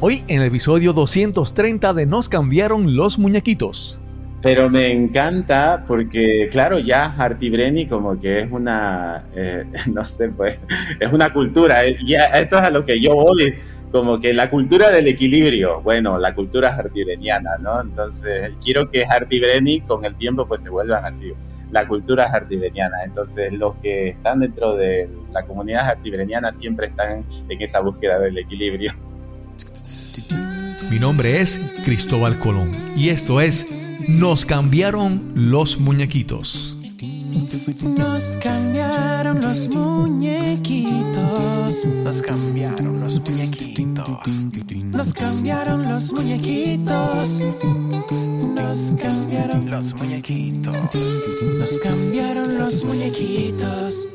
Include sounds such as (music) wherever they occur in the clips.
Hoy en el episodio 230 de Nos cambiaron los muñequitos. Pero me encanta porque, claro, ya Artibreni como que es una, eh, (laughs) no sé, pues, es una cultura. Eh, ya eso es a lo que yo voy, como que la cultura del equilibrio. Bueno, la cultura artibreniana, ¿no? Entonces, quiero que Artibreni con el tiempo pues se vuelvan así. La cultura artibreniana. Entonces, los que están dentro de la comunidad artibreniana siempre están en esa búsqueda del equilibrio. Mi nombre es Cristóbal Colón y esto es Nos cambiaron los muñequitos. Nos cambiaron los muñequitos. Nos cambiaron los muñequitos. Nos cambiaron los muñequitos. Nos cambiaron los muñequitos. Nos cambiaron los muñequitos.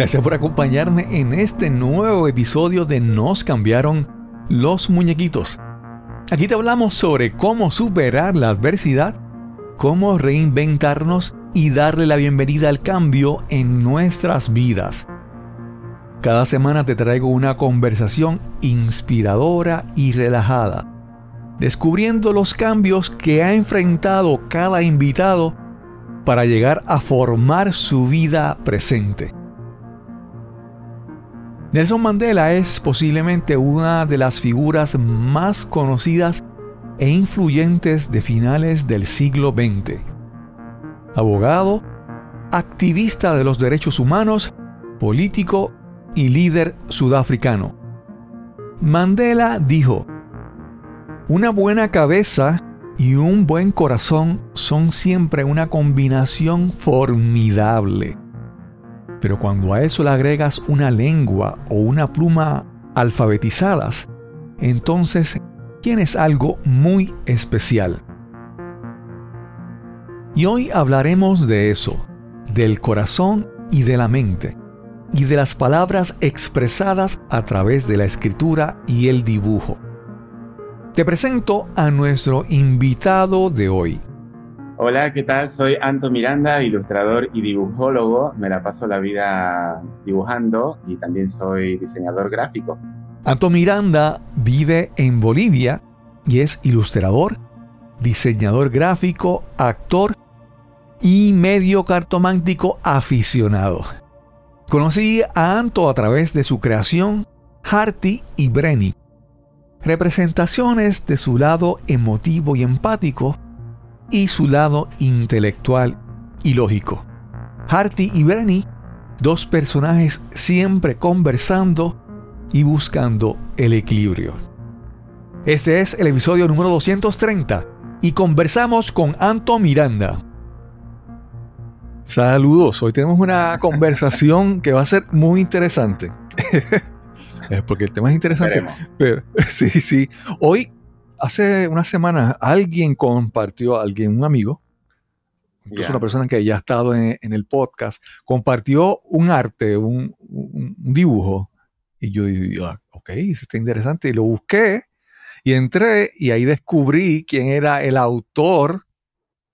Gracias por acompañarme en este nuevo episodio de Nos cambiaron los muñequitos. Aquí te hablamos sobre cómo superar la adversidad, cómo reinventarnos y darle la bienvenida al cambio en nuestras vidas. Cada semana te traigo una conversación inspiradora y relajada, descubriendo los cambios que ha enfrentado cada invitado para llegar a formar su vida presente. Nelson Mandela es posiblemente una de las figuras más conocidas e influyentes de finales del siglo XX. Abogado, activista de los derechos humanos, político y líder sudafricano. Mandela dijo, una buena cabeza y un buen corazón son siempre una combinación formidable. Pero cuando a eso le agregas una lengua o una pluma alfabetizadas, entonces tienes algo muy especial. Y hoy hablaremos de eso, del corazón y de la mente, y de las palabras expresadas a través de la escritura y el dibujo. Te presento a nuestro invitado de hoy. Hola, ¿qué tal? Soy Anto Miranda, ilustrador y dibujólogo. Me la paso la vida dibujando y también soy diseñador gráfico. Anto Miranda vive en Bolivia y es ilustrador, diseñador gráfico, actor y medio cartomántico aficionado. Conocí a Anto a través de su creación Harty y Brenny, representaciones de su lado emotivo y empático y su lado intelectual y lógico. Harty y Bernie, dos personajes siempre conversando y buscando el equilibrio. Este es el episodio número 230 y conversamos con Anto Miranda. Saludos, hoy tenemos una (laughs) conversación que va a ser muy interesante. (laughs) Porque el tema es interesante. Pero, (laughs) sí, sí. Hoy hace unas semanas alguien compartió, alguien, un amigo, incluso una persona que ya ha estado en, el podcast, compartió un arte, un, dibujo. Y yo dije, ah, ok, eso está interesante. Y lo busqué y entré y ahí descubrí quién era el autor,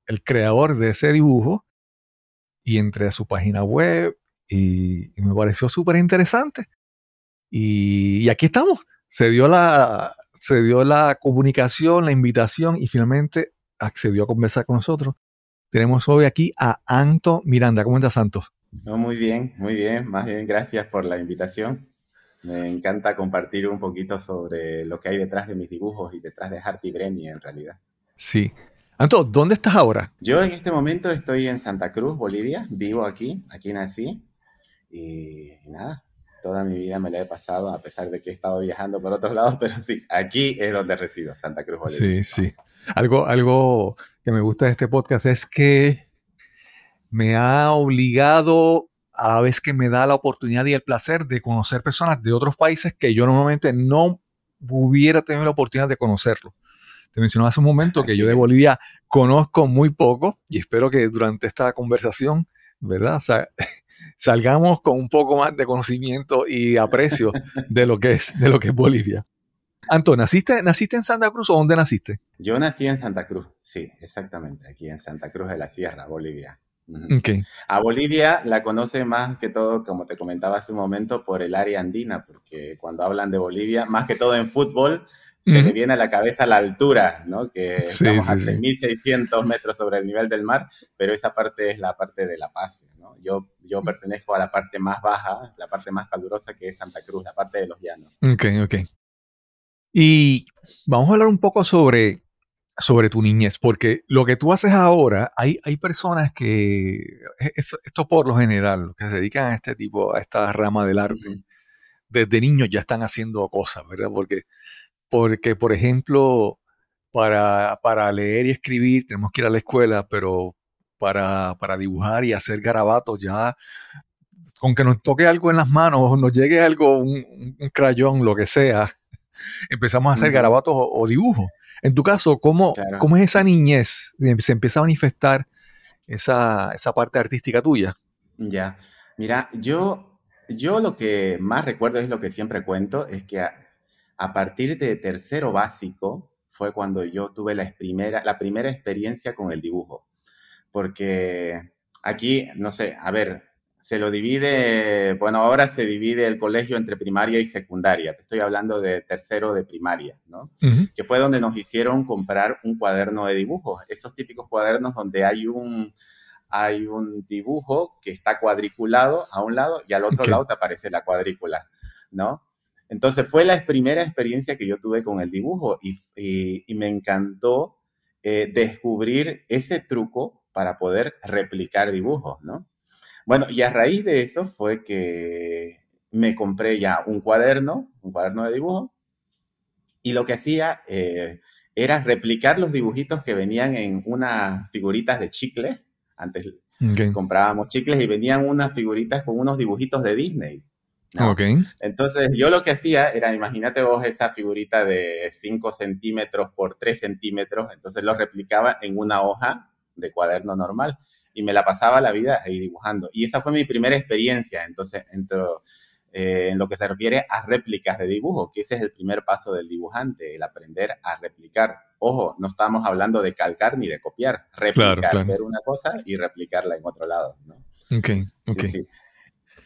el creador de ese dibujo. Y entré a su página web y, me pareció súper interesante. y aquí estamos. Se dio la, se dio la comunicación, la invitación y finalmente accedió a conversar con nosotros. Tenemos hoy aquí a Anto Miranda. ¿Cómo estás, Santo? No, muy bien, muy bien. Más bien, gracias por la invitación. Me encanta compartir un poquito sobre lo que hay detrás de mis dibujos y detrás de Harty Brenny en realidad. Sí. Anto, ¿dónde estás ahora? Yo en este momento estoy en Santa Cruz, Bolivia. Vivo aquí, aquí nací. y nada, toda mi vida me la he pasado, a pesar de que he estado viajando por otros lados, pero sí, aquí es donde resido, Santa Cruz, Bolivia. Sí, sí. Algo, algo que me gusta de este podcast es que me ha obligado a la vez que me da la oportunidad y el placer de conocer personas de otros países que yo normalmente no hubiera tenido la oportunidad de conocerlo. Te mencionaba hace un momento que yo de Bolivia conozco muy poco y espero que durante esta conversación, ¿verdad? O sea, salgamos con un poco más de conocimiento y aprecio de lo que es, de lo que es Bolivia. Antonio, ¿naciste, ¿naciste en Santa Cruz o dónde naciste? Yo nací en Santa Cruz, sí, exactamente, aquí en Santa Cruz de la Sierra, Bolivia. A Bolivia la conoce más que todo, como te comentaba hace un momento, por el área andina, porque cuando hablan de Bolivia, más que todo en fútbol, se le viene a la cabeza la altura, ¿no? Que estamos a 6.600 metros sobre el nivel del mar, pero esa parte es la parte de La Paz, ¿no? Yo, yo pertenezco a la parte más baja, la parte más calurosa que es Santa Cruz, la parte de los llanos. Ok, ok. Y vamos a hablar un poco sobre sobre tu niñez, porque lo que tú haces ahora, hay, hay personas que, e, esto, por lo general, que se dedican a este tipo, a esta rama del arte, desde niños ya están haciendo cosas, ¿verdad? Porque, porque por ejemplo, para, para leer y escribir tenemos que ir a la escuela, pero para, para dibujar y hacer garabatos ya, con que nos toque algo en las manos, nos llegue algo, un, crayón, lo que sea, (laughs) empezamos a hacer garabatos o dibujos. En tu caso, ¿cómo, ¿cómo es esa niñez? Se empieza a manifestar esa, esa parte artística tuya. Ya, mira, yo, yo lo que más recuerdo es lo que siempre cuento, es que a, partir de tercero básico fue cuando yo tuve la primera, la primera experiencia con el dibujo. Porque aquí, no sé, a ver, se lo divide, bueno, ahora se divide el colegio entre primaria y secundaria. Te estoy hablando de tercero de primaria, ¿no? Que fue donde nos hicieron comprar un cuaderno de dibujos. Esos típicos cuadernos donde hay un, hay un dibujo que está cuadriculado a un lado y al otro lado te aparece la cuadrícula, ¿no? Entonces fue la primera experiencia que yo tuve con el dibujo y, y, me encantó eh, descubrir ese truco para poder replicar dibujos, ¿no? Bueno, y a raíz de eso fue que me compré ya un cuaderno, un cuaderno de dibujo, y lo que hacía eh, era replicar los dibujitos que venían en unas figuritas de chicle. Antes comprábamos chicles y venían unas figuritas con unos dibujitos de Disney. Entonces yo lo que hacía era, imagínate vos esa figurita de 5 centímetros por 3 centímetros, entonces lo replicaba en una hoja de cuaderno normal y me la pasaba la vida ahí dibujando. Y esa fue mi primera experiencia, entonces, entro, eh, en lo que se refiere a réplicas de dibujo, que ese es el primer paso del dibujante, el aprender a replicar. Ojo, no estamos hablando de calcar ni de copiar, replicar, ver una cosa y replicarla en otro lado. ¿no? Ok, ok.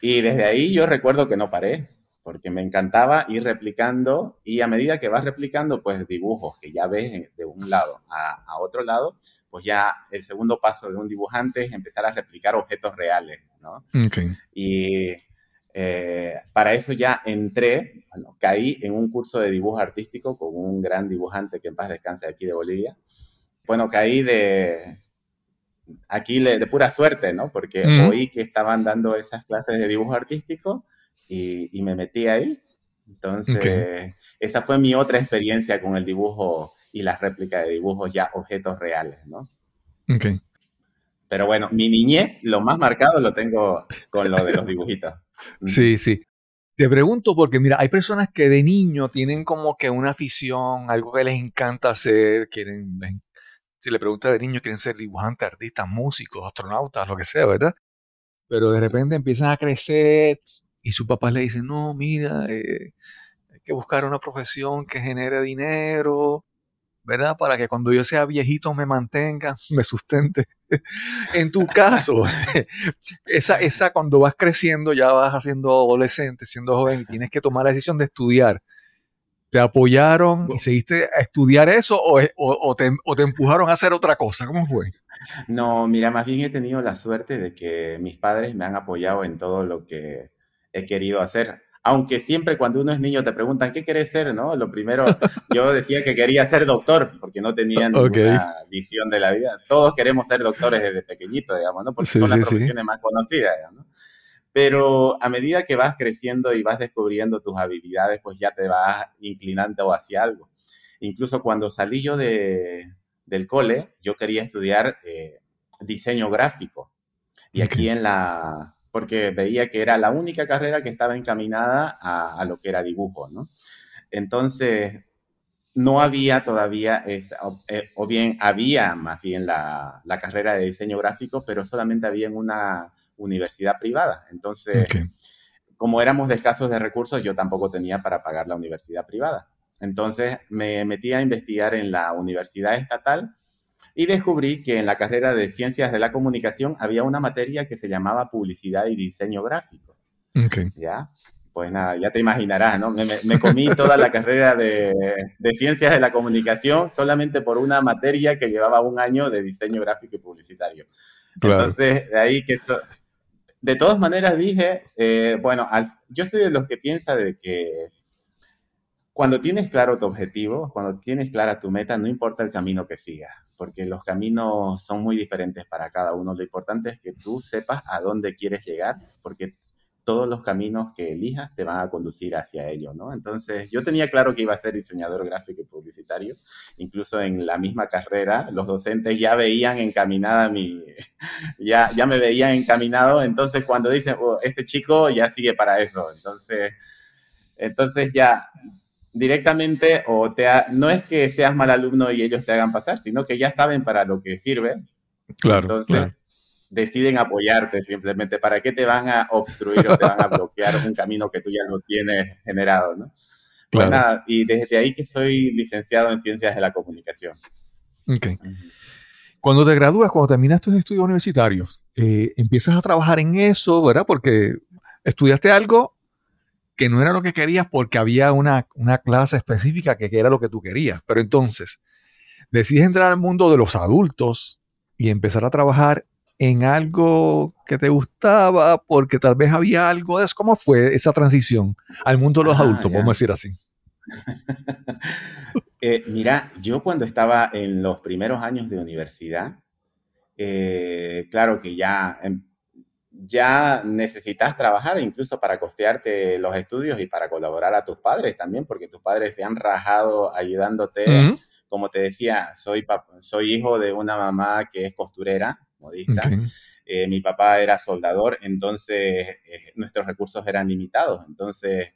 Y desde ahí yo recuerdo que no paré, porque me encantaba ir replicando y a medida que vas replicando, pues dibujos que ya ves de un lado a, a otro lado, pues ya el segundo paso de un dibujante es empezar a replicar objetos reales, ¿no? Y eh, para eso ya entré, bueno, caí en un curso de dibujo artístico con un gran dibujante que en paz descanse aquí de Bolivia. Bueno, caí de aquí de pura suerte, ¿no? Porque oí que estaban dando esas clases de dibujo artístico y, me metí ahí. Entonces, esa fue mi otra experiencia con el dibujo y las réplicas de dibujos ya objetos reales, ¿no? Ok. Pero bueno, mi niñez, lo más marcado lo tengo con lo de los (laughs) dibujitos. sí, sí. Te pregunto porque, mira, hay personas que de niño tienen como que una afición, algo que les encanta hacer, quieren, si le preguntas de niño, quieren ser dibujantes, artistas, músicos, astronautas, lo que sea, ¿verdad? Pero de repente empiezan a crecer y su papá le dice, no, mira, eh, hay que buscar una profesión que genere dinero, ¿verdad? Para que cuando yo sea viejito me mantenga, (laughs) me sustente. en tu caso, (laughs) esa, esa cuando vas creciendo, ya vas haciendo adolescente, siendo joven y tienes que tomar la decisión de estudiar, ¿te apoyaron y seguiste a estudiar eso o, o, te, o te empujaron a hacer otra cosa? ¿Cómo fue? No, mira, más bien he tenido la suerte de que mis padres me han apoyado en todo lo que he querido hacer aunque siempre cuando uno es niño te preguntan qué querés ser, ¿no? Lo primero, (laughs) yo decía que quería ser doctor, porque no tenía ninguna visión de la vida. Todos queremos ser doctores desde pequeñito, digamos, ¿no? Porque son las profesiones más conocidas, ¿no? Pero a medida que vas creciendo y vas descubriendo tus habilidades, pues ya te vas inclinando hacia algo. Incluso cuando salí yo de, del cole, yo quería estudiar eh, diseño gráfico. Y aquí en la, porque veía que era la única carrera que estaba encaminada a, lo que era dibujo, ¿no? Entonces, no había todavía esa, eh, o, bien había más bien la, carrera de diseño gráfico, pero solamente había en una universidad privada. Entonces, como éramos de escasos de recursos, yo tampoco tenía para pagar la universidad privada. Entonces, me metí a investigar en la universidad estatal Y descubrí que en la carrera de Ciencias de la Comunicación había una materia que se llamaba Publicidad y Diseño Gráfico. Okay. ¿Ya? Pues nada, ya te imaginarás, ¿no? Me, me comí toda la carrera de, de, Ciencias de la Comunicación solamente por una materia que llevaba un año de diseño gráfico y publicitario. Claro. Entonces, de ahí que eso... De todas maneras dije, eh, bueno, al, yo soy de los que piensa de que cuando tienes claro tu objetivo, cuando tienes clara tu meta, no importa el camino que sigas, porque los caminos son muy diferentes para cada uno. Lo importante es que tú sepas a dónde quieres llegar, porque todos los caminos que elijas te van a conducir hacia ello, ¿no? Entonces, yo tenía claro que iba a ser diseñador gráfico y publicitario. Incluso en la misma carrera, los docentes ya veían encaminada mi, (laughs) ya, ya me veían encaminado. Entonces, cuando dicen, oh, este chico ya sigue para eso. Entonces, entonces ya directamente o te no es que seas mal alumno y ellos te hagan pasar, sino que ya saben para lo que sirve. Claro. Entonces claro. deciden apoyarte simplemente. ¿Para qué te van a obstruir o te van a (laughs) bloquear un camino que tú ya lo tienes generado, no? Pues Claro. nada, y desde ahí que soy licenciado en Ciencias de la Comunicación. Ok. Cuando te gradúas, cuando terminas tus estudios universitarios, eh, empiezas a trabajar en eso, ¿verdad? Porque estudiaste algo que no era lo que querías porque había una, una clase específica que era lo que tú querías. Pero entonces, decides entrar al mundo de los adultos y empezar a trabajar en algo que te gustaba porque tal vez había algo de eso. ¿Cómo fue esa transición al mundo de los Ah, adultos, ya. podemos decir así? (laughs) Eh, mira, yo cuando estaba en los primeros años de universidad, eh, claro que ya, em, ya necesitas trabajar incluso para costearte los estudios y para colaborar a tus padres también, porque tus padres se han rajado ayudándote. Como te decía, soy, soy hijo de una mamá que es costurera, modista. Eh, mi papá era soldador, entonces eh, nuestros recursos eran limitados. Entonces,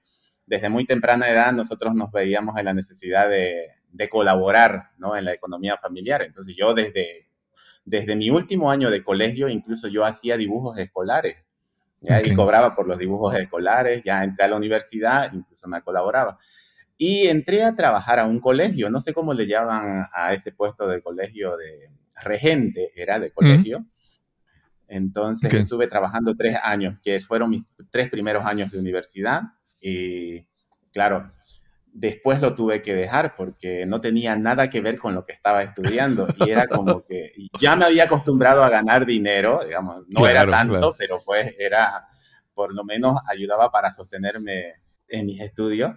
desde muy temprana edad nosotros nos veíamos en la necesidad de, de colaborar ¿no? en la economía familiar. Entonces, yo desde, desde mi último año de colegio, incluso yo hacía dibujos escolares. ¿ya? Y cobraba por los dibujos escolares, ya entré a la universidad, incluso me colaboraba. Y entré a trabajar a un colegio, no sé cómo le llaman a ese puesto del colegio de regente, era de colegio. Entonces estuve trabajando tres años, que fueron mis tres primeros años de universidad. Y claro, después lo tuve que dejar porque no tenía nada que ver con lo que estaba estudiando. Y era como (laughs) que ya me había acostumbrado a ganar dinero, digamos, no era Claro, tanto, claro. pero pues era, por lo menos ayudaba para sostenerme en mis estudios.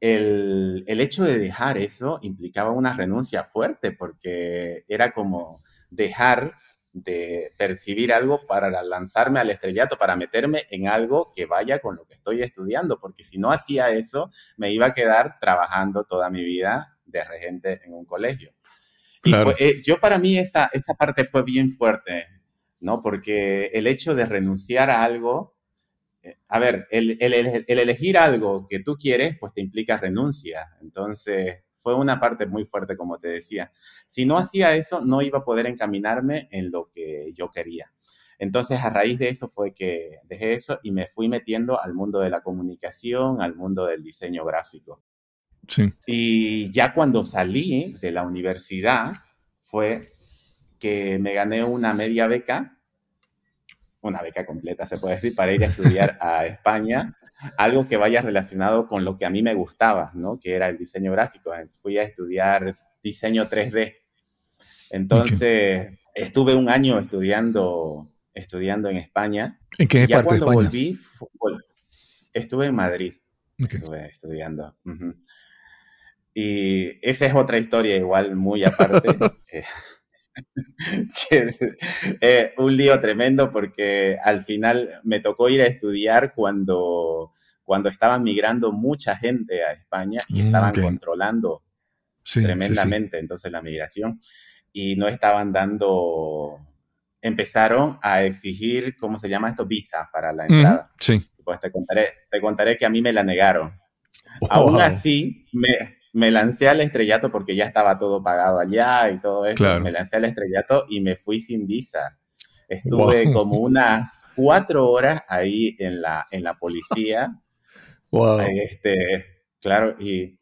El, el hecho de dejar eso implicaba una renuncia fuerte porque era como dejar de percibir algo para lanzarme al estrellato, para meterme en algo que vaya con lo que estoy estudiando, porque si no hacía eso, me iba a quedar trabajando toda mi vida de regente en un colegio. Y fue- eh, yo para mí esa, esa parte fue bien fuerte, ¿no? Porque el hecho de renunciar a algo, eh, a ver, el, el- el- el elegir algo que tú quieres, pues te implica renuncia. Entonces, fue una parte muy fuerte, como te decía. Si no hacía eso, no iba a poder encaminarme en lo que yo quería. Entonces, a raíz de eso fue que dejé eso y me fui metiendo al mundo de la comunicación, al mundo del diseño gráfico. Sí. Y ya cuando salí de la universidad fue que me gané una media beca, una beca completa se puede decir, para ir a estudiar a (laughs) España, algo que vaya relacionado con lo que a mí me gustaba, ¿no? Que era el diseño gráfico. Fui a estudiar diseño 3D. Entonces, estuve un año estudiando, estudiando en España. ¿En qué Ya parte de cuando España? volví, vol- estuve en Madrid Ok. estuve estudiando. Ujú. Y esa es otra historia igual muy aparte. (laughs) (laughs) eh, un lío tremendo porque al final me tocó ir a estudiar cuando, cuando estaban migrando mucha gente a España y Mm, estaban controlando Sí, sí, sí. tremendamente entonces la migración y no estaban dando, empezaron a exigir, ¿cómo se llama esto? Visa para la entrada. Sí. Pues te contaré, te contaré que a mí me la negaron. (laughs) Aún así, me, me lancé al estrellato porque ya estaba todo pagado allá y todo eso. Claro. Me lancé al estrellato y me fui sin visa. Estuve Wow. (laughs) como unas cuatro horas ahí en la, en la policía. Wow. Este, claro, y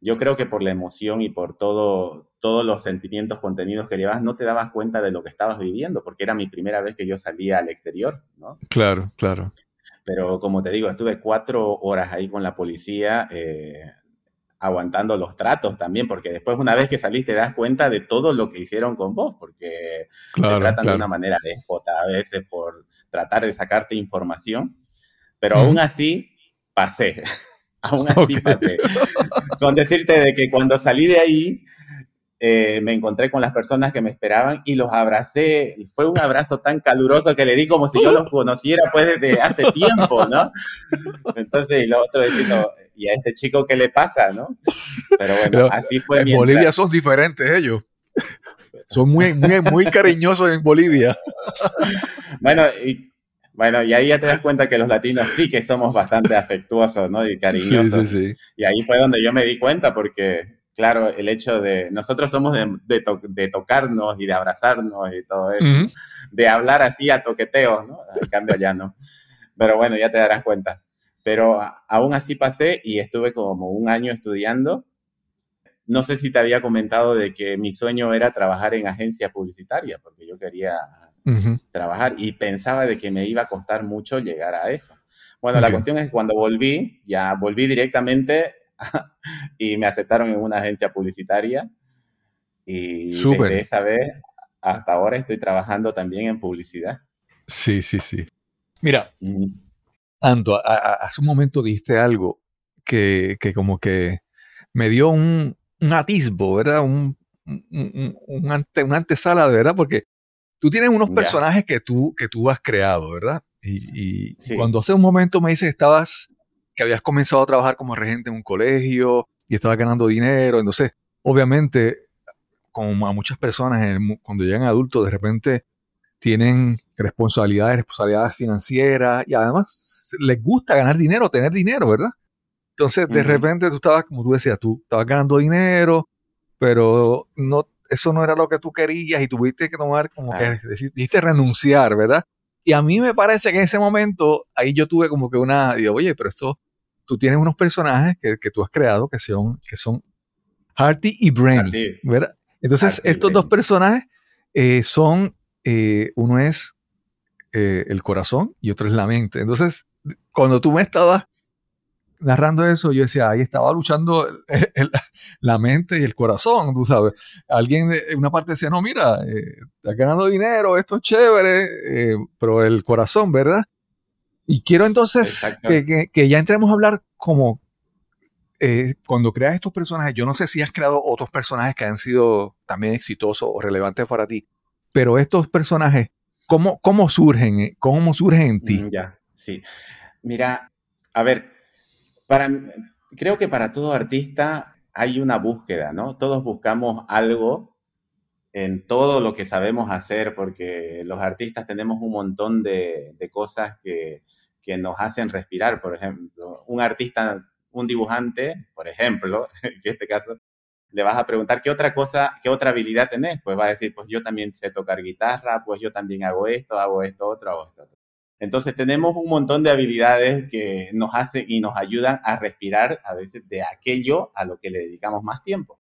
yo creo que por la emoción y por todo, todos los sentimientos contenidos que llevas, no te dabas cuenta de lo que estabas viviendo, porque era mi primera vez que yo salía al exterior, ¿no? Claro, claro. Pero como te digo, estuve cuatro horas ahí con la policía, eh, aguantando los tratos también, porque después una vez que salís te das cuenta de todo lo que hicieron con vos, porque te tratan de una manera déspota a veces por tratar de sacarte información, pero aún así pasé, (laughs) aún así pasé. Con decirte de que cuando salí de ahí, eh, me encontré con las personas que me esperaban y los abracé. Fue un abrazo tan caluroso que le di como si yo los conociera pues desde hace tiempo, ¿no? Entonces, y lo otro diciendo, ¿y a este chico qué le pasa, no? Pero bueno, así fue. En Bolivia son diferentes ellos. Son muy, muy, muy cariñosos en Bolivia. Bueno, y, bueno, y ahí ya te das cuenta que los latinos sí que somos bastante afectuosos, ¿no? Y cariñosos. Sí, sí, sí. Y ahí fue donde yo me di cuenta porque claro, el hecho de, nosotros somos de, tocarnos y de abrazarnos y todo eso, de hablar así a toqueteos, ¿no? En cambio ya no. Pero bueno, ya te darás cuenta. Pero aún así pasé y estuve como un año estudiando. No sé si te había comentado de que mi sueño era trabajar en agencia publicitaria, porque yo quería trabajar y pensaba de que me iba a costar mucho llegar a eso. Bueno, la cuestión es que cuando volví, ya volví directamente (laughs) y me aceptaron en una agencia publicitaria. Y desde esa vez hasta ahora estoy trabajando también en publicidad. Sí, sí, sí. Mira, Anto, hace un momento dijiste algo que, que como que me dio un, un atisbo, ¿verdad? Un, un, un ante, una antesala, ¿verdad? Porque tú tienes unos personajes que tú, que tú has creado, ¿verdad? Y, y cuando hace un momento me dices que estabas que habías comenzado a trabajar como regente en un colegio y estabas ganando dinero. Entonces, obviamente, como a muchas personas cuando llegan adultos, de repente tienen responsabilidades, responsabilidades financieras y además les gusta ganar dinero, tener dinero, ¿verdad? Entonces, de repente tú estabas, como tú decías, tú estabas ganando dinero, pero no, eso no era lo que tú querías y tuviste que tomar como que, dijiste renunciar, ¿verdad? Y a mí me parece que en ese momento, ahí yo tuve como que una, digo, oye, pero esto, tú tienes unos personajes que, que tú has creado que son, que son Harty y Brainy, ¿verdad? Entonces, estos dos personajes eh, son, eh, uno es eh, el corazón y otro es la mente. Entonces, cuando tú me estabas narrando eso, yo decía, ahí estaba luchando la mente y el corazón, tú sabes. Alguien, en una parte decía, no, mira, estás ganando dinero, esto es chévere, pero el corazón, ¿verdad? Y quiero entonces que, ya entremos a hablar como eh, cuando creas estos personajes, yo no sé si has creado otros personajes que han sido también exitosos o relevantes para ti, pero estos personajes, ¿cómo, cómo surgen? ¿Cómo surgen en ti? Mm, ya, sí. Mira, a ver, para, creo que para todo artista hay una búsqueda, ¿no? Todos buscamos algo en todo lo que sabemos hacer, porque los artistas tenemos un montón de cosas que, que nos hacen respirar. Por ejemplo, un artista, un dibujante, por ejemplo, (laughs) en este caso, le vas a preguntar qué otra cosa, qué otra habilidad tenés. Pues va a decir, pues yo también sé tocar guitarra, pues yo también hago esto, hago esto, otro, hago esto, otro. Entonces tenemos un montón de habilidades que nos hacen y nos ayudan a respirar a veces de aquello a lo que le dedicamos más tiempo.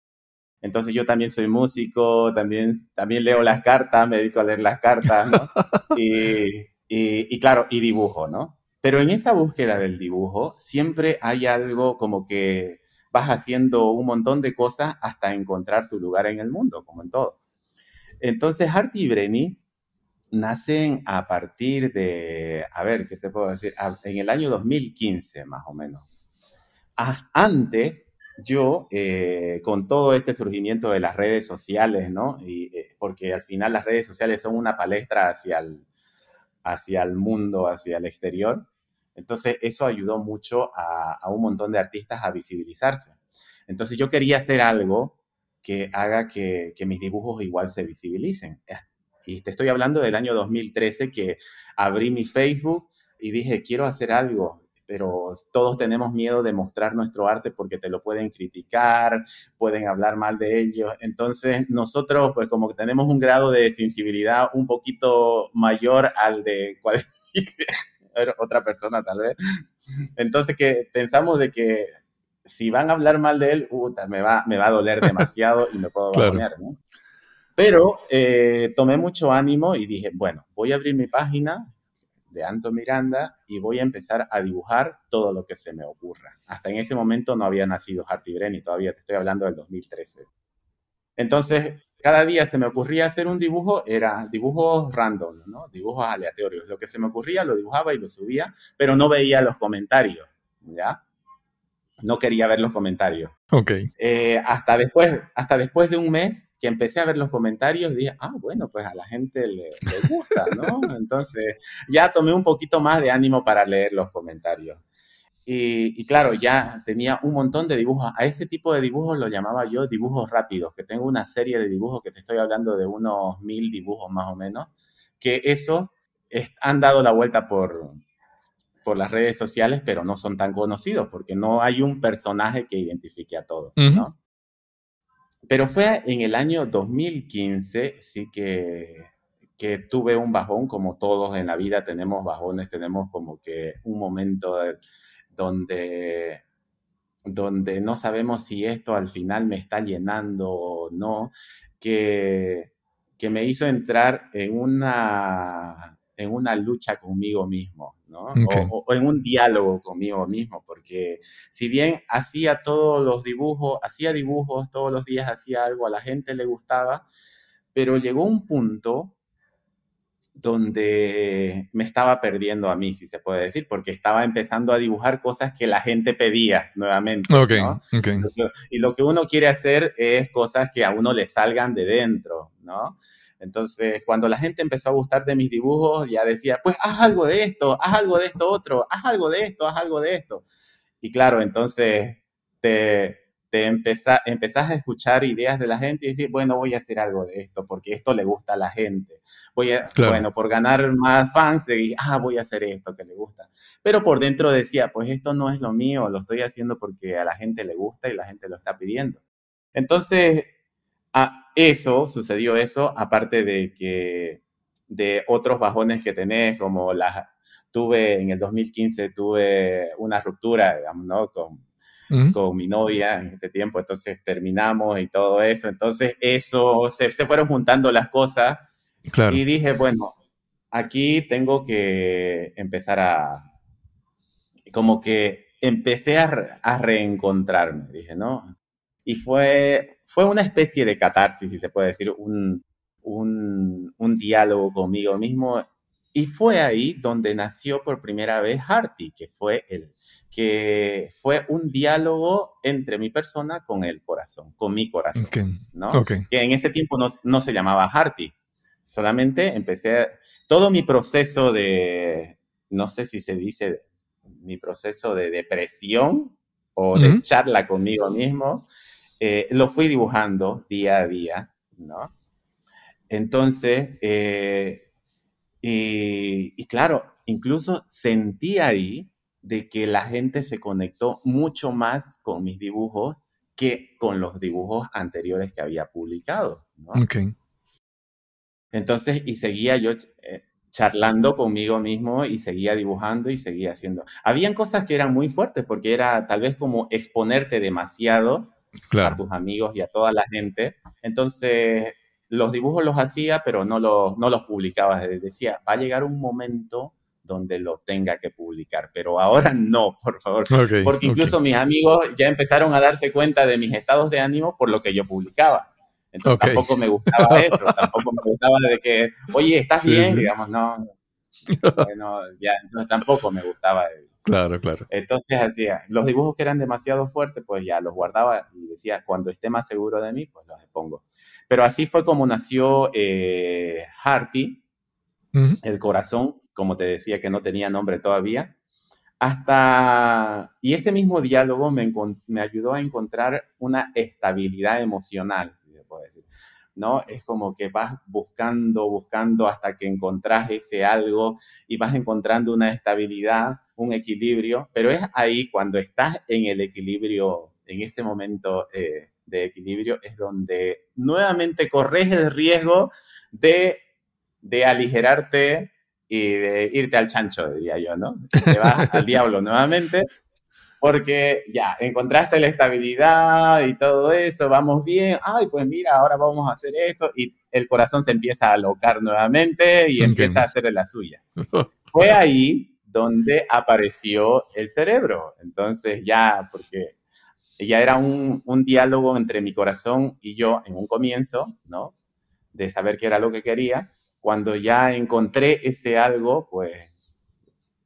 Entonces yo también soy músico, también, también leo las cartas, me dedico a leer las cartas, ¿no? (laughs) y, y, y, claro, y dibujo, ¿no? Pero en esa búsqueda del dibujo siempre hay algo como que vas haciendo un montón de cosas hasta encontrar tu lugar en el mundo, como en todo. Entonces, Art y Brenny nacen a partir de, a ver, ¿qué te puedo decir? En el año 2015, más o menos. Antes, yo, eh, con todo este surgimiento de las redes sociales, ¿no? Y, eh, porque al final las redes sociales son una palestra hacia el, hacia el mundo, hacia el exterior. Entonces, eso ayudó mucho a, un montón de artistas a visibilizarse. Entonces, yo quería hacer algo que haga que, mis dibujos igual se visibilicen. Y te estoy hablando del año 2013 que abrí mi Facebook y dije, quiero hacer algo, pero todos tenemos miedo de mostrar nuestro arte porque te lo pueden criticar, pueden hablar mal de ellos. Entonces, nosotros, pues como que tenemos un grado de sensibilidad un poquito mayor al de cualquier (laughs) otra persona, tal vez. Entonces, que pensamos de que si van a hablar mal de él, me, va, me va a doler demasiado y me puedo bajonear, ¿no? Pero eh, tomé mucho ánimo y dije, bueno, voy a abrir mi página de Anto Miranda y voy a empezar a dibujar todo lo que se me ocurra. Hasta en ese momento no había nacido Harty Brenny, todavía te estoy hablando del 2013. Entonces, cada día se me ocurría hacer un dibujo, era dibujos random, ¿no? Dibujos aleatorios. Lo que se me ocurría lo dibujaba y lo subía, pero no veía los comentarios, ¿ya? No quería ver los comentarios. Ok. Eh, hasta, después, hasta después de un mes que empecé a ver los comentarios, dije, ah, bueno, pues a la gente le, gusta, ¿no? (laughs) Entonces ya tomé un poquito más de ánimo para leer los comentarios. Y, claro, ya tenía un montón de dibujos. A ese tipo de dibujos lo llamaba yo dibujos rápidos, que tengo una serie de dibujos que te estoy hablando de unos mil dibujos más o menos, que eso han dado la vuelta por, por las redes sociales, pero no son tan conocidos porque no hay un personaje que identifique a todos, ¿no? Pero fue en el año 2015, sí que, que tuve un bajón, como todos en la vida tenemos bajones, tenemos como que un momento donde, donde no sabemos si esto al final me está llenando o no, que, que me hizo entrar en una en una lucha conmigo mismo, ¿no? O, en un diálogo conmigo mismo, porque si bien hacía todos los dibujos, hacía dibujos todos los días, hacía algo, a la gente le gustaba, pero llegó un punto donde me estaba perdiendo a mí, si se puede decir, porque estaba empezando a dibujar cosas que la gente pedía nuevamente. ¿no? Y lo que uno quiere hacer es cosas que a uno le salgan de dentro, ¿no? Entonces, cuando la gente empezó a gustar de mis dibujos, ya decía, pues haz algo de esto, haz algo de esto otro, haz algo de esto, haz algo de esto. Y claro, entonces te, te empezás, a escuchar ideas de la gente y decir, bueno, voy a hacer algo de esto, porque esto le gusta a la gente. Voy a, bueno, por ganar más fans, ah, voy a hacer esto que le gusta. Pero por dentro decía, pues esto no es lo mío, lo estoy haciendo porque a la gente le gusta y la gente lo está pidiendo. Entonces, Ah, eso, sucedió eso, aparte de que de otros bajones que tenés, como las, tuve en el 2015, tuve una ruptura, digamos, ¿no? Con, con mi novia en ese tiempo, entonces terminamos y todo eso, entonces eso, se, se fueron juntando las cosas y dije, bueno, aquí tengo que empezar a, como que empecé a, a reencontrarme, dije, ¿no? Y fue fue una especie de catarsis, si se puede decir, un, un, diálogo conmigo mismo. Y fue ahí donde nació por primera vez Harty, que fue, el, que fue un diálogo entre mi persona con el corazón, con mi corazón. ¿no? Que en ese tiempo no, no se llamaba Harty. Solamente empecé todo mi proceso de, no sé si se dice, mi proceso de depresión o de charla conmigo mismo, eh, lo fui dibujando día a día, ¿no? Entonces, eh, y, claro, incluso sentí ahí de que la gente se conectó mucho más con mis dibujos que con los dibujos anteriores que había publicado, ¿no? Entonces, y seguía yo eh, charlando conmigo mismo y seguía dibujando y seguía haciendo. Habían cosas que eran muy fuertes porque era tal vez como exponerte demasiado a tus amigos y a toda la gente. Entonces, los dibujos los hacía, pero no los, no los publicaba. Decía, va a llegar un momento donde lo tenga que publicar, pero ahora no, por favor. Porque incluso mis amigos ya empezaron a darse cuenta de mis estados de ánimo por lo que yo publicaba. Entonces tampoco me gustaba (laughs) eso, tampoco me gustaba de que, oye, ¿estás bien? Digamos, no. Bueno, ya, entonces tampoco me gustaba Claro, claro. Entonces hacía, los dibujos que eran demasiado fuertes, pues ya los guardaba y decía, cuando esté más seguro de mí, pues los expongo. Pero así fue como nació eh, Harty, el corazón, como te decía que no tenía nombre todavía. Hasta, y ese mismo diálogo me, me ayudó a encontrar una estabilidad emocional, si se puede decir. ¿No? Es como que vas buscando, buscando hasta que encontrás ese algo y vas encontrando una estabilidad, un equilibrio, pero es ahí cuando estás en el equilibrio, en ese momento eh, de equilibrio, es donde nuevamente corres el riesgo de, de aligerarte y de irte al chancho, diría yo, ¿no? Te vas al (laughs) diablo nuevamente porque ya encontraste la estabilidad y todo eso, vamos bien, ay, pues mira, ahora vamos a hacer esto y el corazón se empieza a alocar nuevamente y empieza a hacer la suya. (laughs) Fue ahí donde apareció el cerebro. Entonces ya, porque ya era un, un, diálogo entre mi corazón y yo en un comienzo, ¿no? De saber qué era lo que quería. Cuando ya encontré ese algo, pues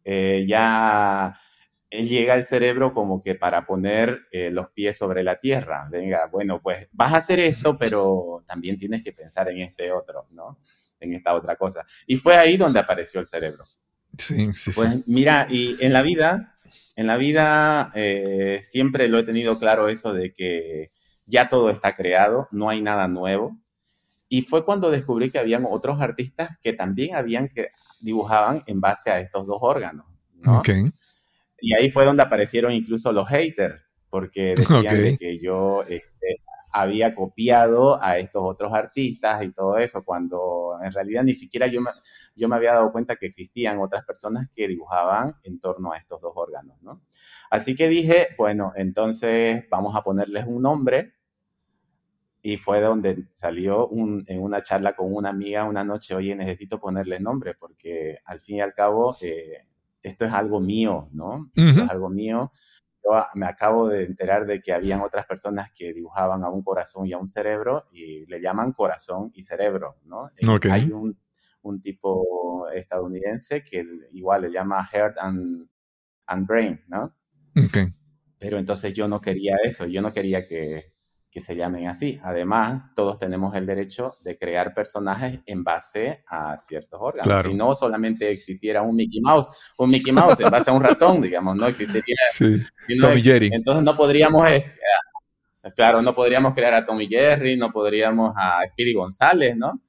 eh, ya llega el cerebro como que para poner eh, los pies sobre la tierra. Venga, bueno, pues vas a hacer esto, pero también tienes que pensar en este otro, ¿no? En esta otra cosa. Y fue ahí donde apareció el cerebro. Sí, sí, pues mira, y en la vida, en la vida eh, siempre lo he tenido claro eso de que ya todo está creado, no hay nada nuevo. Y fue cuando descubrí que habían otros artistas que también habían que dibujaban en base a estos dos órganos, ¿no? Okay. Y ahí fue donde aparecieron incluso los haters, porque (laughs) decían que yo este, había copiado a estos otros artistas y todo eso, cuando en realidad ni siquiera yo me, yo me había dado cuenta que existían otras personas que dibujaban en torno a estos dos órganos, ¿no? Así que dije, bueno, entonces vamos a ponerles un nombre y fue donde salió un, en una charla con una amiga una noche, oye, necesito ponerle nombre porque al fin y al cabo eh, esto es algo mío, ¿no? Esto es algo mío. Yo me acabo de enterar de que habían otras personas que dibujaban a un corazón y a un cerebro y le llaman corazón y cerebro, ¿no? Eh, hay un, un, tipo estadounidense que igual le llama heart and, and brain, ¿no? Okay. Pero entonces yo no quería eso, yo no quería que, que se llamen así. Además, todos tenemos el derecho de crear personajes en base a ciertos órganos. Si no solamente existiera un Mickey Mouse, un Mickey Mouse en base a un ratón, (laughs) digamos, no existiría. Sí. Tommy Jerry. Entonces no podríamos, eh, claro, no podríamos crear a Tommy Jerry, no podríamos a Speedy González, ¿no?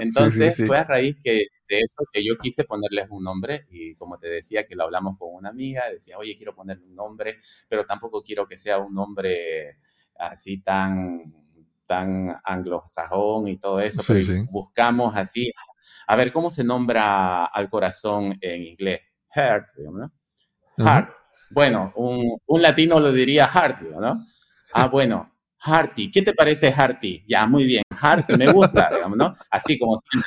Entonces fue a raíz que, de eso que yo quise ponerles un nombre y como te decía que lo hablamos con una amiga, decía, oye, quiero ponerle un nombre, pero tampoco quiero que sea un nombre así tan, tan anglosajón y todo eso, pero buscamos así, a ver cómo se nombra al corazón en inglés. Heart, ¿no? Heart. Bueno, un, un, latino lo diría heart, ¿no? Ah, bueno, Hearty. ¿Qué te parece Hearty? Ya, muy bien. Hearty, me gusta, (laughs) digamos, ¿no? Así como suena.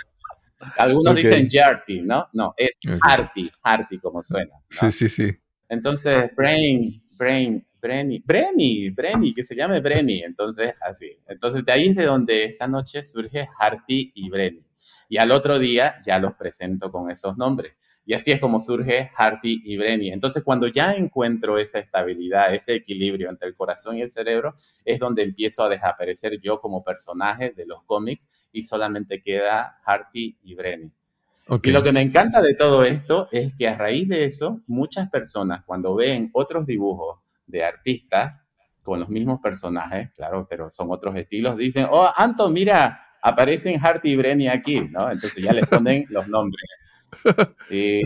Algunos dicen Jarty, ¿no? No, es Hearty, Hearty como suena. Sí, sí, sí. Entonces, brain, brain, Brenny, Brenny, Brenny, que se llame Brenny. Entonces, así. Entonces, de ahí es de donde esa noche surge Harty y Brenny. Y al otro día ya los presento con esos nombres. Y así es como surge Harty y Brenny. Entonces, cuando ya encuentro esa estabilidad, ese equilibrio entre el corazón y el cerebro, es donde empiezo a desaparecer yo como personaje de los cómics y solamente queda Harty y Brenny. Y lo que me encanta de todo esto es que a raíz de eso, muchas personas cuando ven otros dibujos de artistas con los mismos personajes, claro, pero son otros estilos, dicen, oh, Anto, mira, aparecen Harty y Brenny aquí, ¿no? Entonces ya les ponen (laughs) los nombres. Y,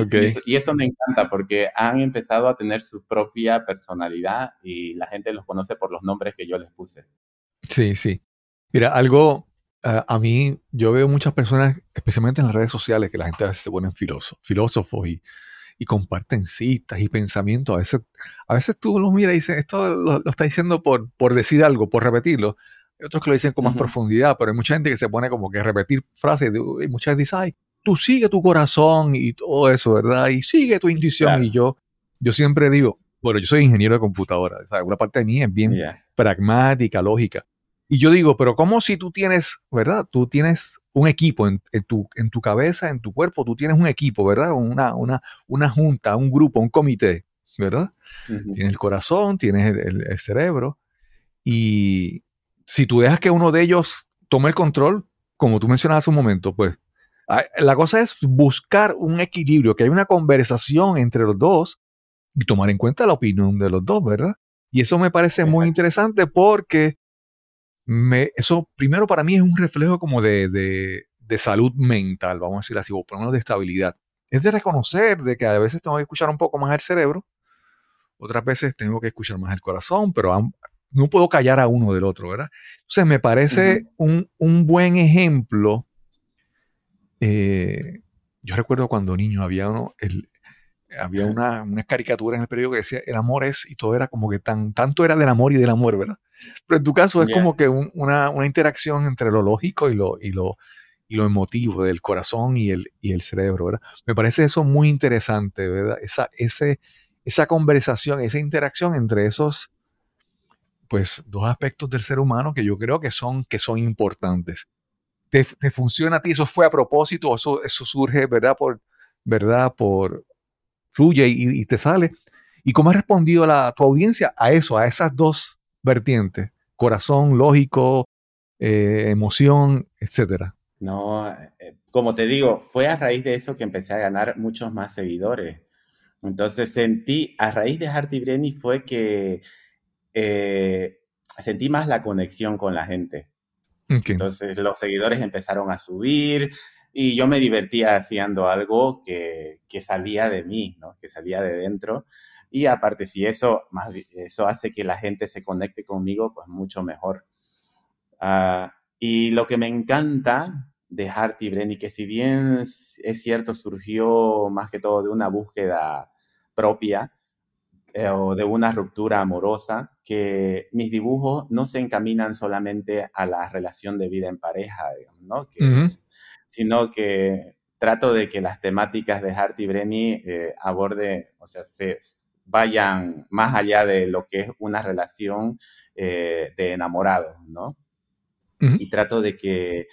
y, eso, me encanta porque han empezado a tener su propia personalidad y la gente los conoce por los nombres que yo les puse. Sí, sí. Mira, algo, uh, a mí, yo veo muchas personas, especialmente en las redes sociales, que la gente a veces se ponen filósofos, filósofos y y comparten citas y pensamientos. A veces, a veces tú los miras y dices, esto lo, está diciendo por, por decir algo, por repetirlo. Hay otros que lo dicen con más profundidad, pero hay mucha gente que se pone como que a repetir frases y muchas veces dicen, ay, tú sigue tu corazón y todo eso, ¿verdad? Y sigue tu intuición. Y yo, yo siempre digo, bueno, yo soy ingeniero de computadora, sea, una parte de mí es bien pragmática, lógica. Y yo digo, pero ¿cómo si tú tienes, verdad? Tú tienes un equipo en, tu, en tu cabeza, en tu cuerpo, tú tienes un equipo, ¿verdad? Una, una, una junta, un grupo, un comité, ¿verdad? Tienes el corazón, tienes el, cerebro. Y si tú dejas que uno de ellos tome el control, como tú mencionabas hace un momento, pues la cosa es buscar un equilibrio, que hay una conversación entre los dos y tomar en cuenta la opinión de los dos, ¿verdad? Y eso me parece muy interesante porque eso primero para mí es un reflejo como de, de, salud mental, vamos a decir así, o por lo menos de estabilidad. Es de reconocer de que a veces tengo que escuchar un poco más el cerebro, otras veces tengo que escuchar más el corazón, pero no puedo callar a uno del otro, ¿verdad? Entonces me parece un, un, buen ejemplo. Eh, yo recuerdo cuando niño había uno, el, había una, una, caricatura en el periódico que decía el amor es, y todo era como que tan, tanto era del amor y del amor, ¿verdad? Pero en tu caso es como que una, una, interacción entre lo lógico y lo, y lo, y lo emotivo del corazón y el, y el cerebro, ¿verdad? Me parece eso muy interesante, ¿verdad? Esa, ese, esa conversación, esa interacción entre esos, pues, dos aspectos del ser humano que yo creo que son, que son importantes. ¿Te, te funciona a ti? ¿Eso fue a propósito? ¿Eso, eso surge, verdad? Por, ¿verdad? Por, fluye y, te sale. ¿Y cómo ha respondido la, tu audiencia a eso, a esas dos vertientes? Corazón, lógico, eh, emoción, etcétera. No, eh, como te digo, fue a raíz de eso que empecé a ganar muchos más seguidores. Entonces sentí, a raíz de Harty Brenny fue que eh, sentí más la conexión con la gente. Entonces los seguidores empezaron a subir y yo me divertía haciendo algo que, que salía de mí, ¿no? que salía de dentro. Y aparte, si eso, más, eso hace que la gente se conecte conmigo, pues mucho mejor. Uh, y lo que me encanta de Harty Brenny, que si bien es cierto, surgió más que todo de una búsqueda propia eh, o de una ruptura amorosa, que mis dibujos no se encaminan solamente a la relación de vida en pareja, ¿no? Sino que trato de que las temáticas de Harty Brenny eh, aborde, o sea, se vayan más allá de lo que es una relación eh, de enamorados, ¿no? Y trato de que,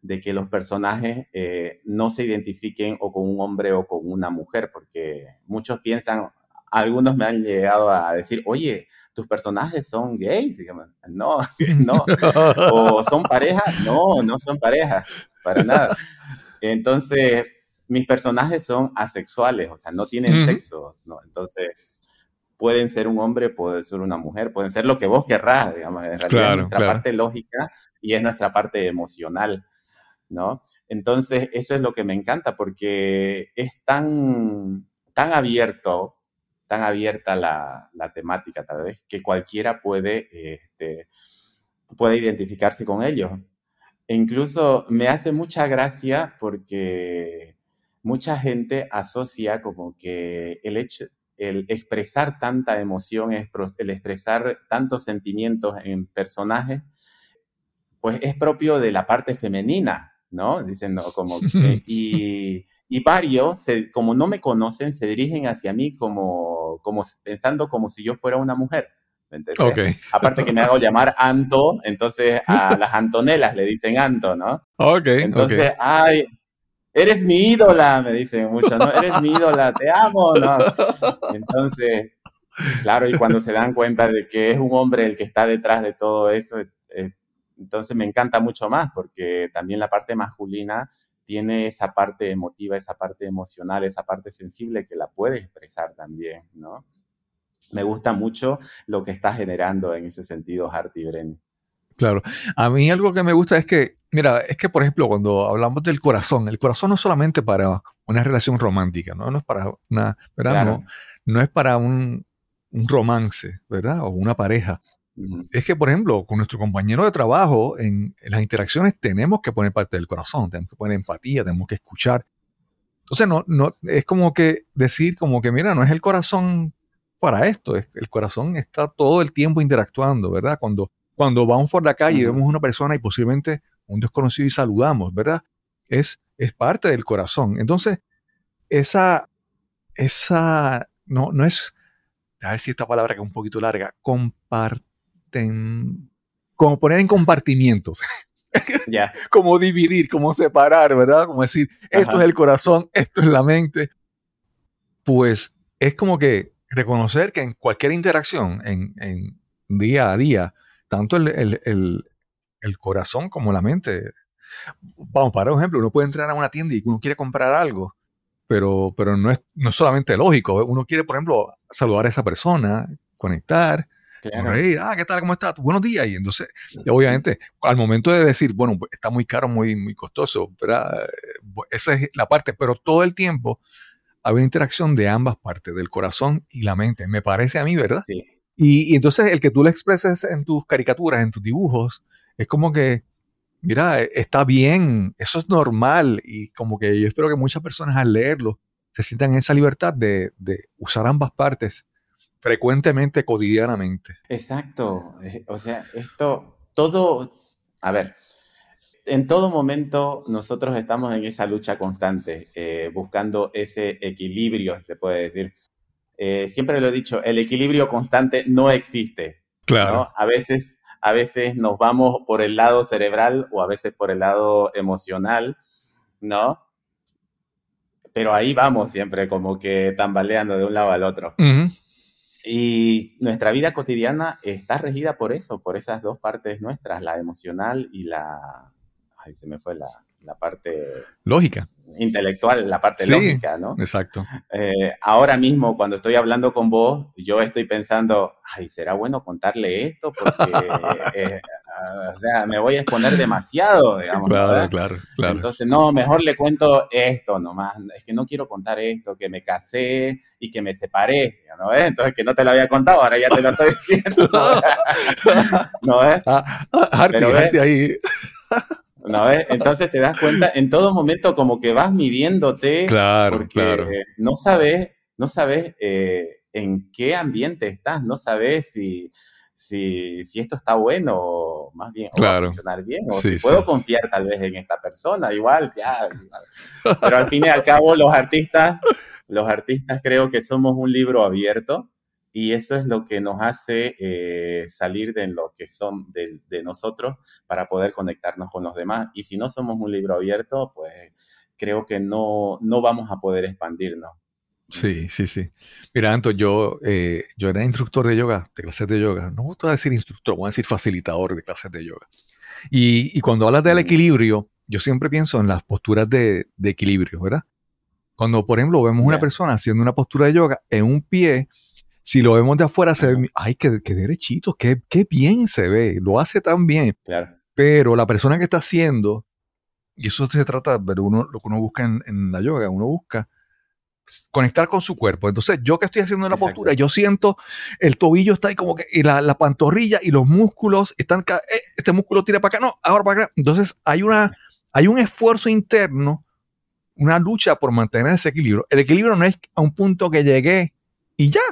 de que los personajes eh, no se identifiquen o con un hombre o con una mujer, porque muchos piensan, algunos me han llegado a decir, oye, tus personajes son gays, no, (laughs) no, (laughs) o son pareja, no, no son pareja, para (laughs) nada. Entonces, mis personajes son asexuales, o sea, no tienen sexo, ¿no? Entonces, pueden ser un hombre, puede ser una mujer, pueden ser lo que vos querrás, digamos, en realidad es nuestra parte lógica y es nuestra parte emocional, ¿no? Entonces, eso es lo que me encanta porque es tan, tan abierto, tan abierta la, la temática tal vez, que cualquiera puede, este, puede identificarse con ellos. E incluso me hace mucha gracia porque mucha gente asocia como que el hecho, el expresar tanta emoción, el expresar tantos sentimientos en personajes, pues es propio de la parte femenina, ¿no? Dicen, no, como, (laughs) y, y, varios, como no me conocen, se dirigen hacia mí como, como pensando como si yo fuera una mujer. Okay. Aparte que me hago llamar Anto, entonces a (laughs) las Antonelas le dicen Anto, ¿no? Ok. Entonces, ay, eres mi ídola, me dicen mucho, ¿no? Eres mi ídola, te amo, ¿no? Entonces, claro, y cuando se dan cuenta de que es un hombre el que está detrás de todo eso, eh, entonces me encanta mucho más, porque también la parte masculina tiene esa parte emotiva, esa parte emocional, esa parte sensible que la puede expresar también, ¿no? Me gusta mucho lo que está generando en ese sentido Harty Bren. Claro. A mí algo que me gusta es que, mira, es que por ejemplo cuando hablamos del corazón, el corazón no es solamente para una relación romántica, ¿no? No es para una, ¿verdad? No, es para un, romance, ¿verdad? O una pareja. Es que, por ejemplo, con nuestro compañero de trabajo, en, las interacciones tenemos que poner parte del corazón, tenemos que poner empatía, tenemos que escuchar. Entonces, no, no, es como que decir, como que, mira, no es el corazón para esto, es, el corazón está todo el tiempo interactuando, ¿verdad? Cuando cuando vamos por la calle y vemos una persona y posiblemente un desconocido y saludamos, ¿verdad? Es, es parte del corazón. Entonces, esa, esa, no, no es, a ver si esta palabra que es un poquito larga, comparten, como poner en compartimientos. (laughs) Ya. como dividir, como separar, ¿verdad? Como decir, esto es el corazón, esto es la mente. Pues es como que reconocer que en cualquier interacción, en, en día a día, tanto el, corazón como la mente. Vamos, para ejemplo, uno puede entrar a una tienda y uno quiere comprar algo, pero, pero no, es, no solamente lógico. Uno quiere, por ejemplo, saludar a esa persona, conectar, reír, ah, ¿qué tal? ¿Cómo estás? Buenos días. Y entonces, obviamente, al momento de decir, bueno, pues, está muy caro, muy, muy costoso, ¿verdad? Esa es la parte, pero todo el tiempo hay una interacción de ambas partes, del corazón y la mente. Me parece a mí, ¿verdad? Sí. Y, entonces el que tú lo expreses en tus caricaturas, en tus dibujos, es como que, mira, e, está bien, eso es normal. Y como que yo espero que muchas personas al leerlo se sientan en esa libertad de, de usar ambas partes frecuentemente, cotidianamente. Exacto. Eh, O sea, esto, todo, a ver, en todo momento nosotros estamos en esa lucha constante, eh, buscando ese equilibrio, se puede decir. Eh, siempre lo he dicho, el equilibrio constante no existe. ¿no? A veces, a veces nos vamos por el lado cerebral o a veces por el lado emocional, ¿no? Pero ahí vamos siempre como que tambaleando de un lado al otro. Ujú. Y nuestra vida cotidiana está regida por eso, por esas dos partes nuestras, la emocional y la... Ay, se me fue la, la parte Lógica, intelectual, la parte Sí. lógica, ¿no? exacto. Eh, ahora mismo, cuando estoy hablando con vos, yo estoy pensando, ay, ¿será bueno contarle esto? Porque, (laughs) eh, ah, o sea, me voy a exponer demasiado, digamos, Claro, ¿verdad? claro, claro. Entonces, no, mejor le cuento esto nomás. Es que no quiero contar esto, que me casé y que me separé, ¿no ves? Entonces, que no te lo había contado, ahora ya te lo estoy diciendo. (laughs) ¿No ves? Ah, ah, Pero Harty ahí. ¿No ves? Entonces te das cuenta, en todo momento como que vas midiéndote Claro, porque claro. no sabes, no sabes eh, en qué ambiente estás, no sabes si, si, si esto está bueno o más bien o va a Claro. funcionar bien, o Sí, si puedo sí. confiar tal vez en esta persona, igual, ya. Pero al fin y al cabo los artistas, los artistas creo que somos un libro abierto y eso es lo que nos hace eh, salir de lo que son de, de nosotros para poder conectarnos con los demás. Y si no somos un libro abierto, pues creo que no, no vamos a poder expandirnos. Sí, sí, sí. Mira, Anto, yo, eh, yo era instructor de yoga, de clases de yoga. No me gusta decir instructor, voy a decir facilitador de clases de yoga. Y, y cuando hablas del Mm. equilibrio, yo siempre pienso en las posturas de, de equilibrio, ¿verdad? Cuando, por ejemplo, vemos una persona haciendo una postura de yoga en un pie, si lo vemos de afuera, se ve, ay, qué, qué derechito, qué, qué bien se ve, lo hace tan bien. Claro. Pero la persona que está haciendo, y eso se trata de uno, lo que uno busca en, en la yoga, uno busca conectar con su cuerpo. Entonces, yo que estoy haciendo la Exacto. postura, yo siento el tobillo está ahí como que, y la, la pantorrilla y los músculos están, eh, este músculo tira para acá, no, ahora para acá. Entonces, hay, una, hay un esfuerzo interno, una lucha por mantener ese equilibrio. El equilibrio no es a un punto que llegué y ya.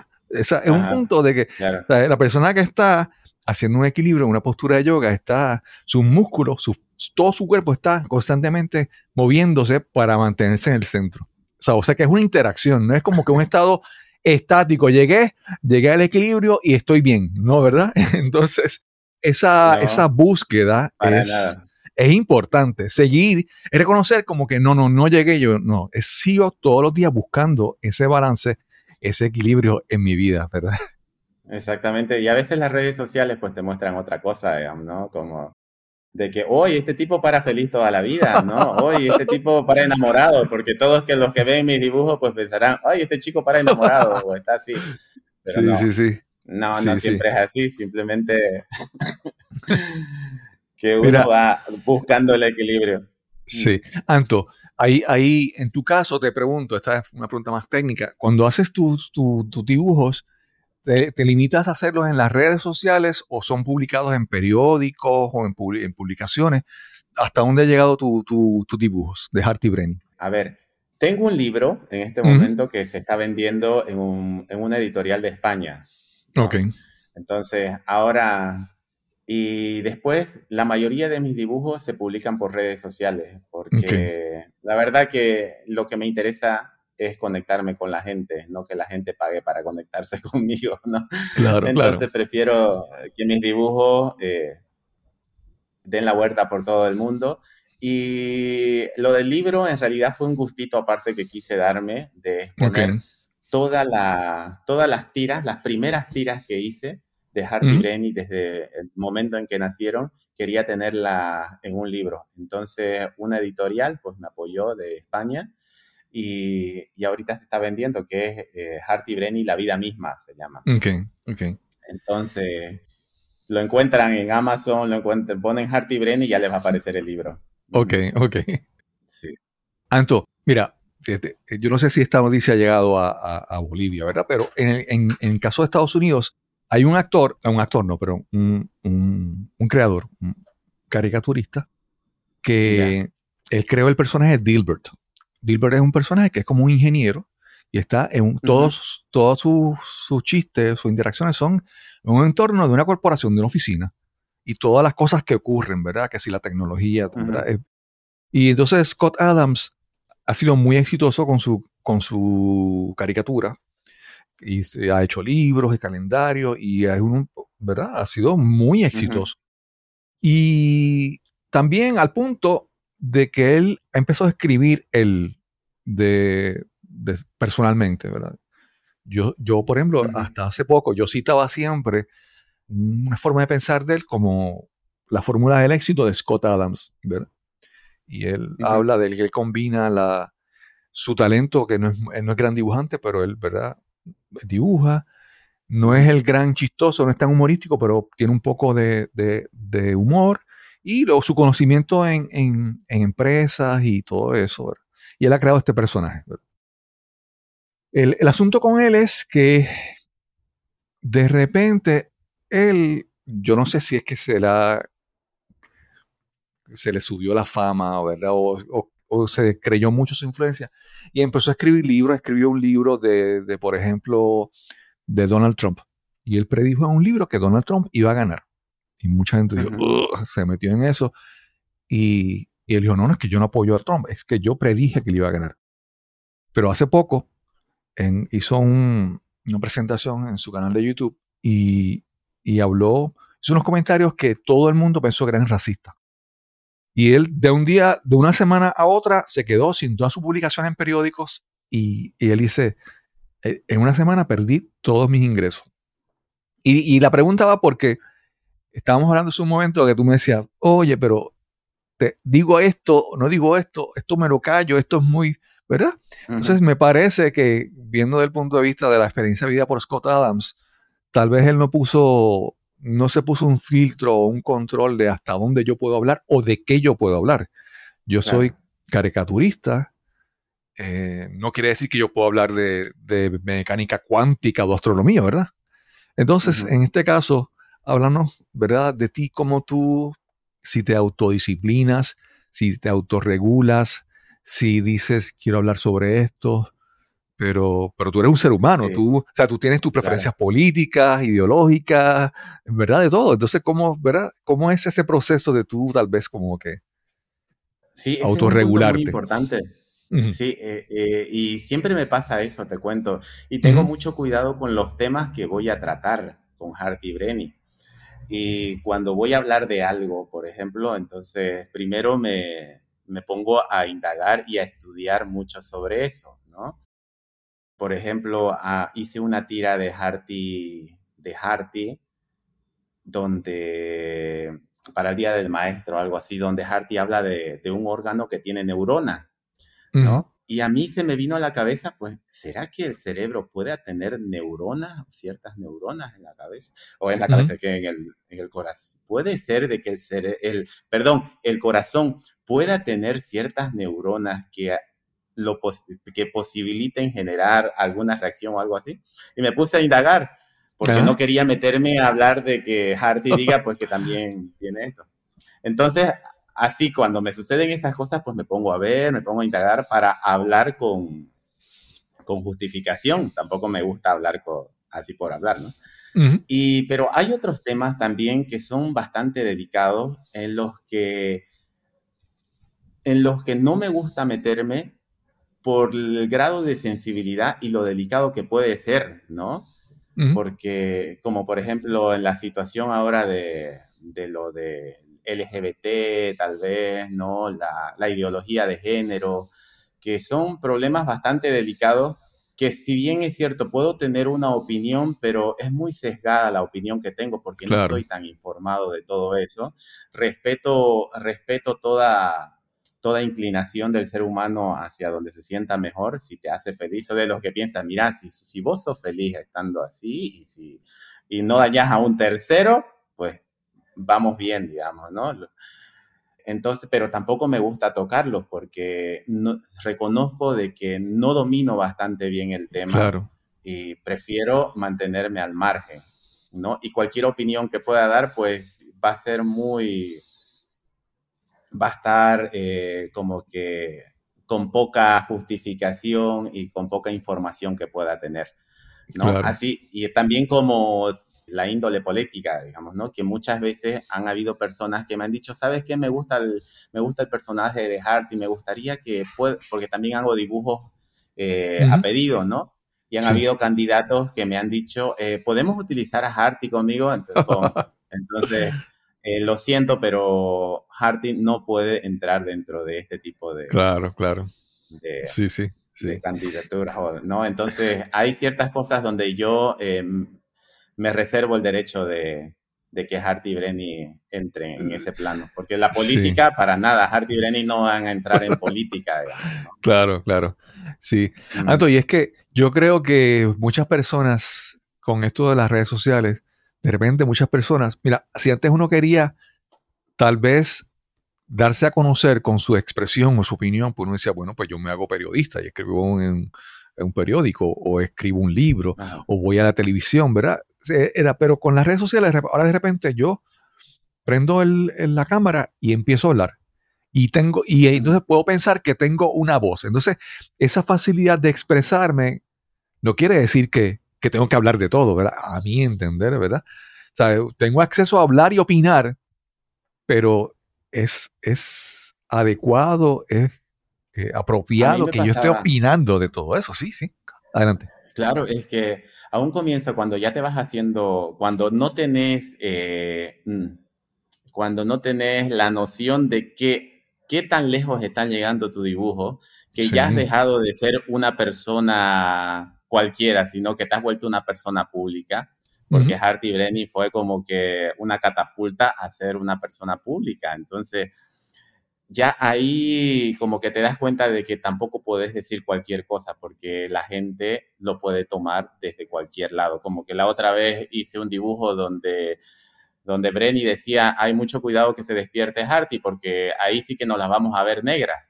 O sea, es un Ajá. punto de que Claro. o sea, la persona que está haciendo un equilibrio una postura de yoga, está, sus músculos, su- todo su cuerpo está constantemente moviéndose para mantenerse en el centro. O sea, o sea que es una interacción, no es como que un (laughs) estado estático, llegué, llegué al equilibrio y estoy bien, ¿no? ¿Verdad? (laughs) Entonces, esa, No. esa búsqueda es, nada. es importante. Seguir, es reconocer como que no, no, no llegué yo, no, sigo todos los días buscando ese balance, ese equilibrio en mi vida, ¿verdad? (laughs) Exactamente. Y a veces las redes sociales pues te muestran otra cosa, digamos, ¿no? Como de que hoy este tipo para feliz toda la vida, ¿no? Hoy este tipo para enamorado, porque todos que los que ven mis dibujos pues pensarán, ay, este chico para enamorado o está así. Pero sí, no, sí, sí. no, Sí, no sí. siempre es así, simplemente (laughs) que uno Mira. va buscando el equilibrio. Sí. Anto, ahí, ahí en tu caso te pregunto, esta es una pregunta más técnica, cuando haces tus, tu- tus dibujos, ¿te, te limitas a hacerlos en las redes sociales o son publicados en periódicos o en, en publicaciones? ¿Hasta dónde ha llegado tu- tu- tus dibujos de Harty Brenny? A ver, tengo un libro en este momento que se está vendiendo en, un, en una editorial de España. ¿no? Ok. Entonces, ahora, y después, la mayoría de mis dibujos se publican por redes sociales, porque la verdad que lo que me interesa es conectarme con la gente, no que la gente pague para conectarse (laughs) conmigo, ¿no? Claro, Entonces claro. prefiero que mis dibujos eh, den la vuelta por todo el mundo. Y lo del libro en realidad fue un gustito aparte que quise darme de Ok. exponer toda la- todas las tiras, las primeras tiras que hice de Hardy Ujú. Brenny desde el momento en que nacieron, quería tenerla en un libro. Entonces, una editorial pues me apoyó de España y, y ahorita se está vendiendo, que es eh, Hardy Brenny, La vida misma se llama. Ok, ok. Entonces, lo encuentran en Amazon, lo encuentran, ponen Hardy Brenny y ya les va a aparecer el libro. Ok, ok. Sí. Anto, mira, yo no sé si esta noticia ha llegado a, a- a Bolivia, ¿verdad? Pero en en- en el caso de Estados Unidos, hay un actor, un actor no, pero un, un- un creador, un caricaturista, que él creó el personaje Dilbert. Dilbert es un personaje que es como un ingeniero Y está en todos, todos sus, sus chistes, sus interacciones son en un entorno de una corporación, de una oficina. Y todas las cosas que ocurren, ¿verdad? Que si la tecnología, ¿verdad? Y entonces Scott Adams ha sido muy exitoso con su, con su caricatura. Y se ha hecho libros y calendarios y hay un, ¿verdad? Ha sido muy exitoso. Y también al punto de que él empezó a escribir él de, personalmente, ¿verdad? Yo, yo, por ejemplo, hasta hace poco, yo citaba siempre una forma de pensar de él como la fórmula del éxito de Scott Adams, ¿verdad? Y él habla de que él combina la, su talento, que no es, no es gran dibujante, pero él, ¿verdad? Dibuja, no es el gran chistoso, no es tan humorístico, pero tiene un poco de, de humor y su conocimiento en, en, empresas y todo eso. Y él ha creado este personaje. El, el, asunto con él es que de repente él, yo no sé si es que se se le subió la fama, ¿verdad? O, o, se creyó mucho su influencia y empezó a escribir libros, escribió un libro de, de, por ejemplo, de Donald Trump. Y él predijo en un libro que Donald Trump iba a ganar. Y mucha gente dijo, se metió en eso. Y, él dijo, no, no, es que yo no apoyo a Trump, es que yo predije que él iba a ganar. Pero hace poco en, hizo una presentación en su canal de YouTube y, y, habló, hizo unos comentarios que todo el mundo pensó que eran racistas. Y él de un día, de una semana a otra, se quedó sin todas sus publicaciones en periódicos y, y él dice, e, en una semana perdí todos mis ingresos. Y, y la pregunta va porque estábamos hablando hace un momento que tú me decías, oye, pero te digo esto, no digo esto, esto me lo callo, esto es muy, ¿verdad? Entonces me parece que viendo desde el punto de vista de la experiencia vivida por Scott Adams, tal vez él no puso, no se puso un filtro o un control de hasta dónde yo puedo hablar o de qué yo puedo hablar. Yo soy caricaturista, eh, no quiere decir que yo puedo hablar de, mecánica cuántica o astronomía, ¿verdad? Entonces, en este caso, háblanos, ¿verdad? De ti, como tú, si te autodisciplinas, si te autorregulas, si dices, quiero hablar sobre esto, pero, pero tú eres un ser humano, tú, o sea, tú tienes tus preferencias políticas, ideológicas, ¿verdad? De todo. Entonces, ¿cómo, ¿verdad? ¿Cómo es ese proceso de tú, tal vez, como que sí, autorregularte? Es muy importante. Sí, eh, eh, y siempre me pasa eso, te cuento. Y tengo mucho cuidado con los temas que voy a tratar con Harty Brenny. Y cuando voy a hablar de algo, por ejemplo, entonces primero me, me pongo a indagar y a estudiar mucho sobre eso, ¿no? Por ejemplo, ah, hice una tira de Harty, de Harty, donde para el Día del Maestro, algo así, donde Harty habla de, de un órgano que tiene neurona, ¿no? Y a mí se me vino a la cabeza, pues, ¿será que el cerebro puede tener neuronas, ciertas neuronas en la cabeza? O en la cabeza, que en el, en el corazón. Puede ser de que el, cere el, perdón, el corazón pueda tener ciertas neuronas que, lo que posibiliten generar alguna reacción o algo así. Y me puse a indagar, porque no quería meterme a hablar de que Harty (laughs) diga, pues, que también tiene esto. Entonces, así cuando me suceden esas cosas, pues me pongo a ver, me pongo a indagar para hablar con, con justificación. Tampoco me gusta hablar así por hablar, ¿no? y, pero hay otros temas también que son bastante delicados en los que, en los que no me gusta meterme por el grado de sensibilidad y lo delicado que puede ser, ¿no? Porque, como por ejemplo en la situación ahora de, de lo de LGBT, tal vez, ¿no? La, la, ideología de género, que son problemas bastante delicados que si bien es cierto, puedo tener una opinión, pero es muy sesgada la opinión que tengo porque no estoy tan informado de todo eso. Respeto, respeto toda, toda inclinación del ser humano hacia donde se sienta mejor, si te hace feliz, o de los que piensan, mira, si, si vos sos feliz estando así y, si, y no dañas a un tercero, pues vamos bien, digamos, ¿no? Entonces, pero tampoco me gusta tocarlos porque no, reconozco de que no domino bastante bien el tema claro. y prefiero mantenerme al margen, ¿no? Y cualquier opinión que pueda dar, pues va a ser muy, va a estar eh, como que con poca justificación y con poca información que pueda tener. ¿no? Así, y también como la índole política, digamos, ¿no? Que muchas veces han habido personas que me han dicho, ¿sabes qué? Me gusta el, me gusta el personaje de Hart y me gustaría que, pueda, porque también hago dibujos eh, a pedido, ¿no? Y han habido candidatos que me han dicho, eh, ¿podemos utilizar a Harty conmigo? (laughs) Entonces, eh, lo siento, pero Harty no puede entrar dentro de este tipo de... Claro, claro. De, sí, sí, de candidaturas, ¿no? Entonces, hay ciertas cosas donde yo em, me reservo el derecho de, de que Harty y Brenny entren en ese plano. Porque la política, para nada, Harty y Brenny no van a entrar en política. (laughs) Claro, claro. Sí. Mm. y es que yo creo que muchas personas, con esto de las redes sociales, de repente muchas personas, mira, si antes uno quería tal vez darse a conocer con su expresión o su opinión, pues uno decía, bueno, pues yo me hago periodista y escribo en, un periódico o escribo un libro o voy a la televisión, ¿verdad? Era, pero con las redes sociales, ahora de repente yo prendo el, la cámara y empiezo a hablar. Y tengo, y entonces puedo pensar que tengo una voz. Entonces, esa facilidad de expresarme no quiere decir que, que tengo que hablar de todo, ¿verdad? A mi entender, ¿verdad? O sea, tengo acceso a hablar y opinar, pero es, es adecuado, es eh, apropiado que yo esté opinando de todo eso. Sí, sí. Adelante. Claro, es que a un comienzo, cuando ya te vas haciendo, cuando no tenés, eh, mm, cuando no tenés la noción de qué, qué tan lejos está llegando tu dibujo, que ya has dejado de ser una persona cualquiera, sino que te has vuelto una persona pública, porque Harty Brenny fue como que una catapulta a ser una persona pública. Entonces, ya ahí como que te das cuenta de que tampoco puedes decir cualquier cosa porque la gente lo puede tomar desde cualquier lado. Como que la otra vez hice un dibujo donde, donde Brenny decía, hay mucho cuidado que se despierte Harty porque ahí sí que nos las vamos a ver negras.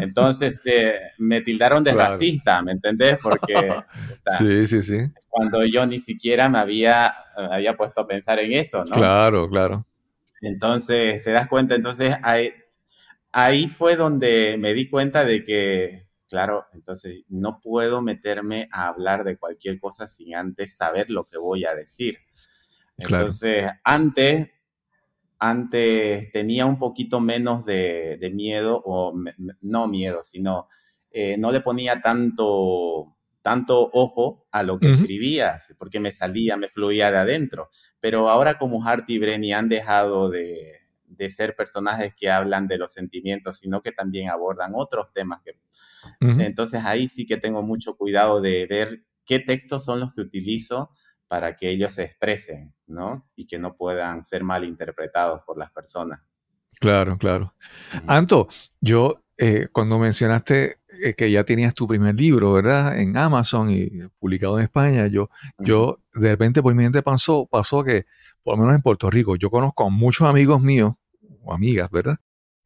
Entonces eh, me tildaron de racista, ¿me entendés? Porque (laughs) sí, sí, sí. cuando yo ni siquiera me había, había puesto a pensar en eso, ¿no? Claro, claro. Entonces, te das cuenta, entonces hay, ahí fue donde me di cuenta de que, claro, entonces no puedo meterme a hablar de cualquier cosa sin antes saber lo que voy a decir. Entonces, antes, antes tenía un poquito menos de, miedo, o no miedo, sino eh, no le ponía tanto, tanto ojo a lo que escribía, porque me salía, me fluía de adentro. Pero ahora como Hart y Brenny han dejado de, de ser personajes que hablan de los sentimientos, sino que también abordan otros temas. Que, Entonces ahí sí que tengo mucho cuidado de ver qué textos son los que utilizo para que ellos se expresen, ¿no? Y que no puedan ser mal interpretados por las personas. Claro, claro. Anto, yo eh, cuando mencionaste eh, que ya tenías tu primer libro, ¿verdad? En Amazon y publicado en España, yo, yo de repente por mi mente pasó, pasó que, por lo menos en Puerto Rico, yo conozco a muchos amigos míos o amigas, ¿verdad?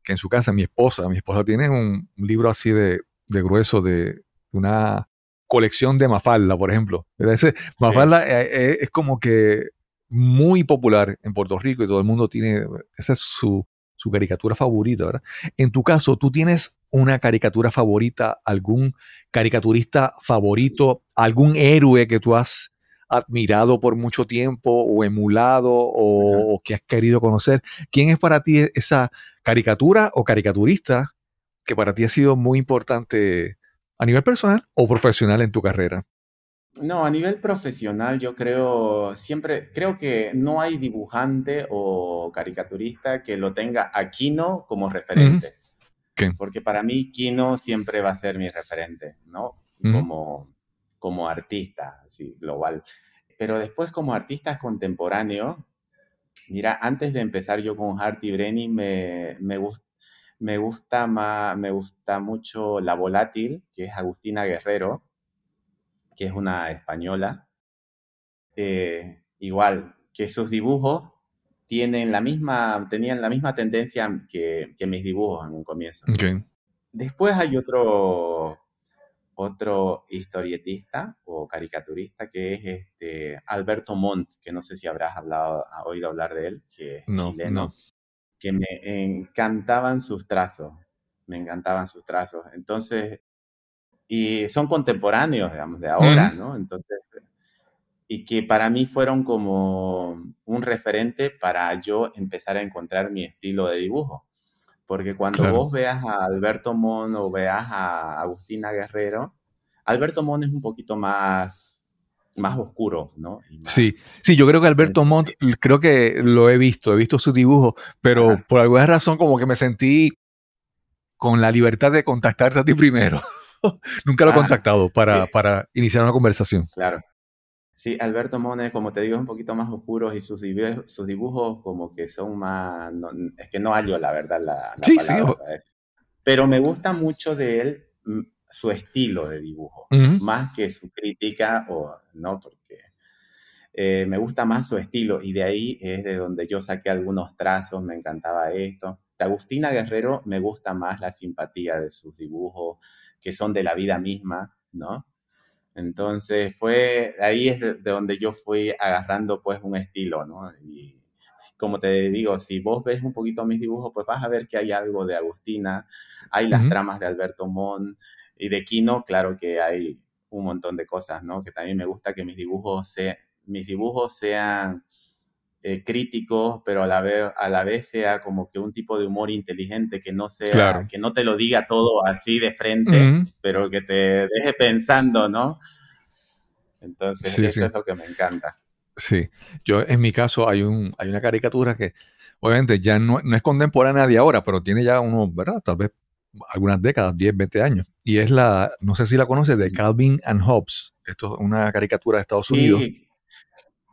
Que en su casa, mi esposa, mi esposa tiene un, libro así de, grueso de una colección de Mafalda, por ejemplo. Ese, Mafalda eh, eh, es como que muy popular en Puerto Rico y todo el mundo tiene, esa es su, su caricatura favorita, ¿verdad? En tu caso, ¿tú tienes una caricatura favorita, algún caricaturista favorito, algún héroe que tú has admirado por mucho tiempo o emulado o, que has querido conocer? ¿Quién es para ti esa caricatura o caricaturista que para ti ha sido muy importante a nivel personal o profesional en tu carrera? No, a nivel profesional yo creo, siempre, creo que no hay dibujante o caricaturista que lo tenga a Kino como referente. Porque para mí Kino siempre va a ser mi referente, ¿no? Como como artista, así, global. Pero después como artista contemporáneo, mira, antes de empezar yo con Hart y Brenny, me, me, me, gusta más, me gusta mucho La Volátil, que es Agustina Guerrero, que es una española. Eh, igual, que sus dibujos tienen la misma, tenían la misma tendencia que, que mis dibujos en un comienzo. Después hay otro otro historietista o caricaturista que es este Alberto Montt, que no sé si habrás hablado, oído hablar de él, que es chileno, que me encantaban sus trazos. me encantaban sus trazos. Entonces, y son contemporáneos, digamos, de ahora, ¿no? Entonces, y que para mí fueron como un referente para yo empezar a encontrar mi estilo de dibujo. Porque cuando vos veas a Alberto Mon o veas a Agustina Guerrero, Alberto Mon es un poquito más, más oscuro, ¿no? sí, sí, yo creo que Alberto Mon, creo que lo he visto, he visto su dibujo, pero por alguna razón como que me sentí con la libertad de contactarte a ti primero. (laughs) Nunca lo he contactado para, para iniciar una conversación. Claro. Sí, Alberto Mone, como te digo, es un poquito más oscuro y sus dibujos, sus dibujos como que son más... es que no hallo la verdad la, sí, sí. Pero me gusta mucho de él mm, su estilo de dibujo, más que su crítica, o no, porque eh, me gusta más su estilo y de ahí es de donde yo saqué algunos trazos, me encantaba esto. De Agustina Guerrero me gusta más la simpatía de sus dibujos, que son de la vida misma, ¿no? Entonces fue, ahí es de, donde yo fui agarrando pues un estilo, ¿no? Y como te digo, si vos ves un poquito mis dibujos, pues vas a ver que hay algo de Agustina, hay las tramas de Alberto Mon y de Kino, claro que hay un montón de cosas, ¿no? Que también me gusta que mis dibujos, se, mis dibujos sean eh, críticos, pero a la, vez, a la vez sea como que un tipo de humor inteligente, que no sea, que no te lo diga todo así de frente, pero que te deje pensando, ¿no? Entonces, eso es lo que me encanta. Sí, yo en mi caso hay, un, hay una caricatura que obviamente ya no, no es contemporánea de ahora, pero tiene ya unos, ¿verdad? Tal vez algunas décadas, 10, 20 años. Y es la, no sé si la conoces, de Calvin and Hobbes. Esto es una caricatura de Estados Unidos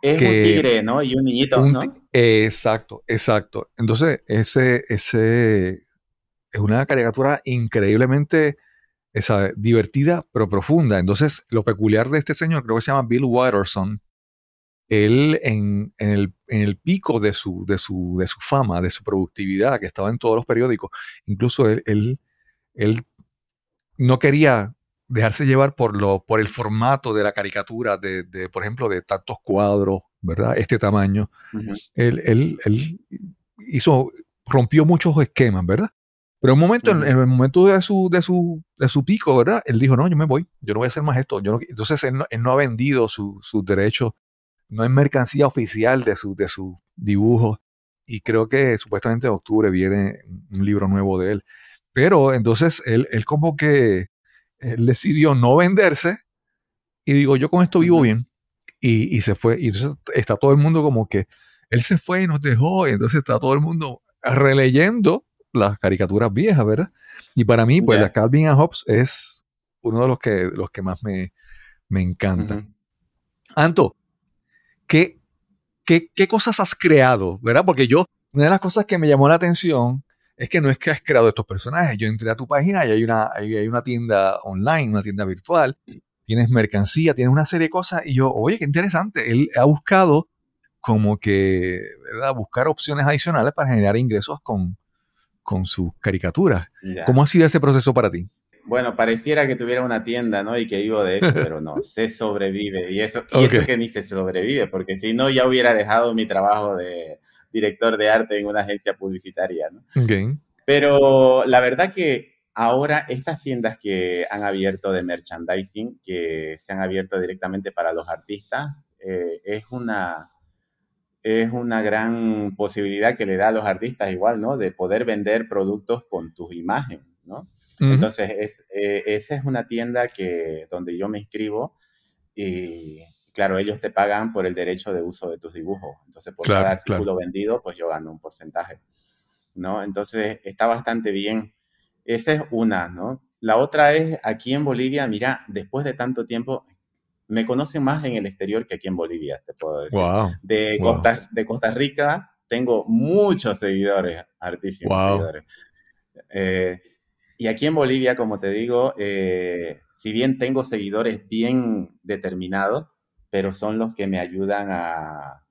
es un tigre, ¿no? Y un niñito, ¿no? Exacto, exacto. Entonces, ese, ese es una caricatura increíblemente esa, divertida, pero profunda. Entonces, lo peculiar de este señor, creo que se llama Bill Watterson, él en, el, en el, pico de su, de, su, de su fama, de su productividad, que estaba en todos los periódicos, incluso él, él, él no quería dejarse llevar por, lo, por el formato de la caricatura, de, de por ejemplo, de tantos cuadros, ¿verdad? Este tamaño. él, él, él, hizo, rompió muchos esquemas, ¿verdad? Pero en un momento, en, el momento de su, de, su, de su pico, ¿verdad? Él dijo, no, yo me voy, yo no voy a hacer más esto. Yo Entonces él no, ha vendido sus su derechos, no es mercancía oficial de sus de su dibujos. Y creo que supuestamente en octubre viene un libro nuevo de él. Pero entonces él, él como que él decidió no venderse y digo, yo con esto vivo bien. Y, se fue. Y entonces está todo el mundo como que él se fue y nos dejó. Y entonces está todo el mundo releyendo las caricaturas viejas, ¿verdad? Y para mí, pues la Calvin and Hobbes es uno de los que, los que más me, me encanta. Anto, ¿qué, qué, qué cosas has creado, verdad? Porque yo, una de las cosas que me llamó la atención es que no es que has creado estos personajes. Yo entré a tu página y hay una, hay, una tienda online, una tienda virtual, tienes mercancía, tienes una serie de cosas y yo, oye, qué interesante. Él ha buscado como que, ¿verdad? Buscar opciones adicionales para generar ingresos con, con sus caricaturas. ¿Cómo ha sido ese proceso para ti? Bueno, pareciera que tuviera una tienda, ¿no? Y que vivo de eso, pero no, (laughs) se sobrevive. Y eso, y eso que ni se sobrevive, porque si no, ya hubiera dejado mi trabajo de, director de arte en una agencia publicitaria. ¿no? Pero la verdad que ahora estas tiendas que han abierto de merchandising, que se han abierto directamente para los artistas, eh, es una es una gran posibilidad que le da a los artistas igual, ¿no? De poder vender productos con tu imagen, ¿no? Entonces, es, eh, esa es una tienda que, donde yo me inscribo y claro, ellos te pagan por el derecho de uso de tus dibujos. Entonces, por cada artículo vendido, pues yo gano un porcentaje, ¿no? Entonces, está bastante bien. Esa es una, ¿no? La otra es aquí en Bolivia, mira, después de tanto tiempo, me conocen más en el exterior que aquí en Bolivia, te puedo decir. de, Costa, de Costa Rica tengo muchos seguidores, artísimos seguidores. Eh, y aquí en Bolivia, como te digo, eh, si bien tengo seguidores bien determinados, pero son los que me ayudan a,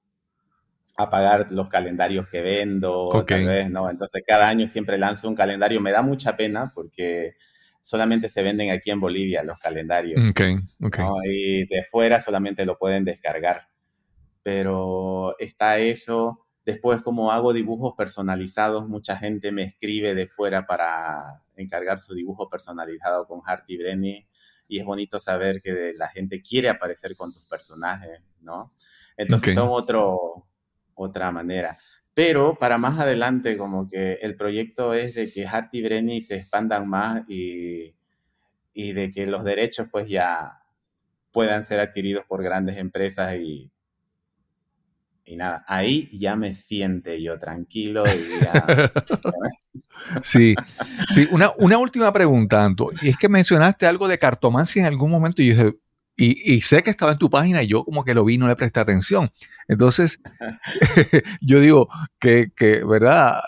a pagar los calendarios que vendo, tal vez, ¿no? Entonces cada año siempre lanzo un calendario. Me da mucha pena porque solamente se venden aquí en Bolivia los calendarios. Y de fuera solamente lo pueden descargar. Pero está eso. Después, como hago dibujos personalizados, mucha gente me escribe de fuera para encargar su dibujo personalizado con Harty Brenny y es bonito saber que la gente quiere aparecer con tus personajes, ¿no? Entonces son otro, otra manera. Pero para más adelante, como que el proyecto es de que Harty y Brenny se expandan más y, y de que los derechos pues ya puedan ser adquiridos por grandes empresas y, y nada, ahí ya me siente yo tranquilo. Y ya... (laughs) sí, sí. Una, una última pregunta, Anto. Y es que mencionaste algo de cartomancia en algún momento y dije, y, sé que estaba en tu página y yo como que lo vi y no le presté atención. Entonces, (laughs) (laughs) yo digo que, que, ¿verdad?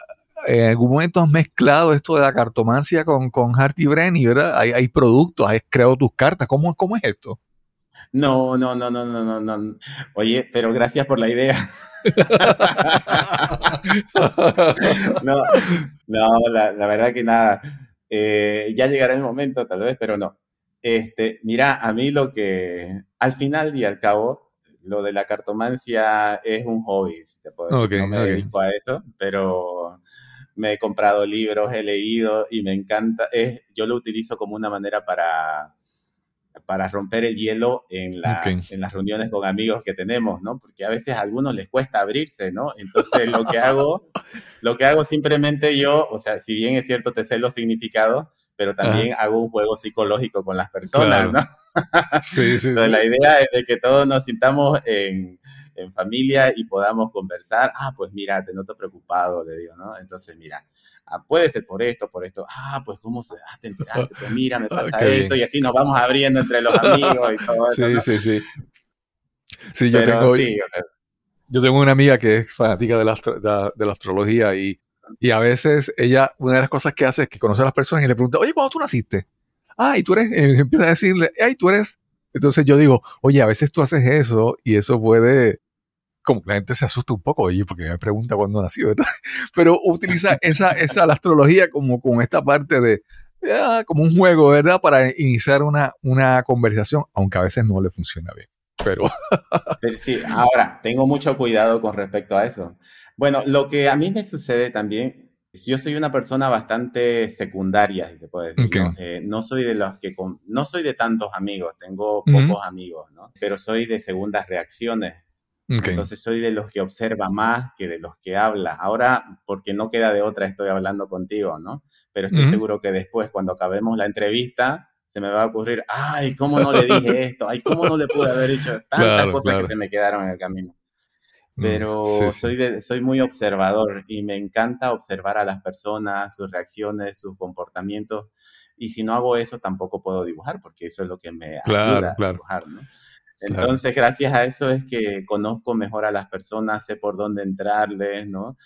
En algún momento has mezclado esto de la cartomancia con, con Harty Brenny, ¿verdad? Hay, hay productos, has creado tus cartas. ¿Cómo, ¿Cómo es esto? No, no, no, no, no, no, no. Oye, pero gracias por la idea. (laughs) no, no, la, verdad que nada. Eh, ya llegará el momento, tal vez, pero no. Este, mira, a mí lo que, al final y al cabo, lo de la cartomancia es un hobby, te puedo no me dedico a eso, pero me he comprado libros, he leído y me encanta. Es, yo lo utilizo como una manera para, para romper el hielo en, la, en las reuniones con amigos que tenemos, ¿no? Porque a veces a algunos les cuesta abrirse, ¿no? Entonces lo que hago, (laughs) lo que hago simplemente yo, o sea, si bien es cierto, te sé los significados, pero también hago un juego psicológico con las personas, ¿no? Sí, sí, (laughs) Entonces, la idea es de que todos nos sintamos en, en, familia y podamos conversar. Ah, pues mira, te noto preocupado, le digo, ¿no? Entonces, mira, ah, puede ser por esto, por esto. Ah, pues cómo se, ah, te enteraste, pues mira, me (laughs) pasa esto, y así nos vamos abriendo entre los amigos y todo eso. Sí, sí, sí. Sí, yo tengo... yo tengo una amiga que es fanática de la, de la astrología y y a veces ella, una de las cosas que hace es que conoce a las personas y le pregunta, oye, ¿cuándo tú naciste? Ah, y tú eres, y empieza a decirle, ay, tú eres. Entonces yo digo, oye, a veces tú haces eso y eso puede, como que la gente se asusta un poco, oye, porque me pregunta cuándo nací, ¿verdad? (laughs) Pero utiliza esa, esa la astrología como con esta parte de, ah, como un juego, ¿verdad? Para iniciar una, una conversación, aunque a veces no le funciona bien. (laughs) Pero... Sí, ahora, tengo mucho cuidado con respecto a eso. Bueno, lo que a mí me sucede también, yo soy una persona bastante secundaria, si se puede decir. ¿no? Eh, ¿no? soy de los que, no soy de tantos amigos, tengo pocos amigos, ¿no? Pero soy de segundas reacciones. Entonces soy de los que observa más que de los que habla. Ahora, porque no queda de otra, estoy hablando contigo, ¿no? Pero estoy seguro que después, cuando acabemos la entrevista, se me va a ocurrir, ay, ¿cómo no le dije esto? Ay, ¿cómo no le pude haber dicho (laughs) tantas cosas que se me quedaron en el camino? Mm, pero Soy, soy muy observador y me encanta observar a las personas, sus reacciones, sus comportamientos. Y si no hago eso, tampoco puedo dibujar, porque eso es lo que me ayuda a dibujar, ¿no? Entonces, gracias a eso es que conozco mejor a las personas, sé por dónde entrarles, ¿no?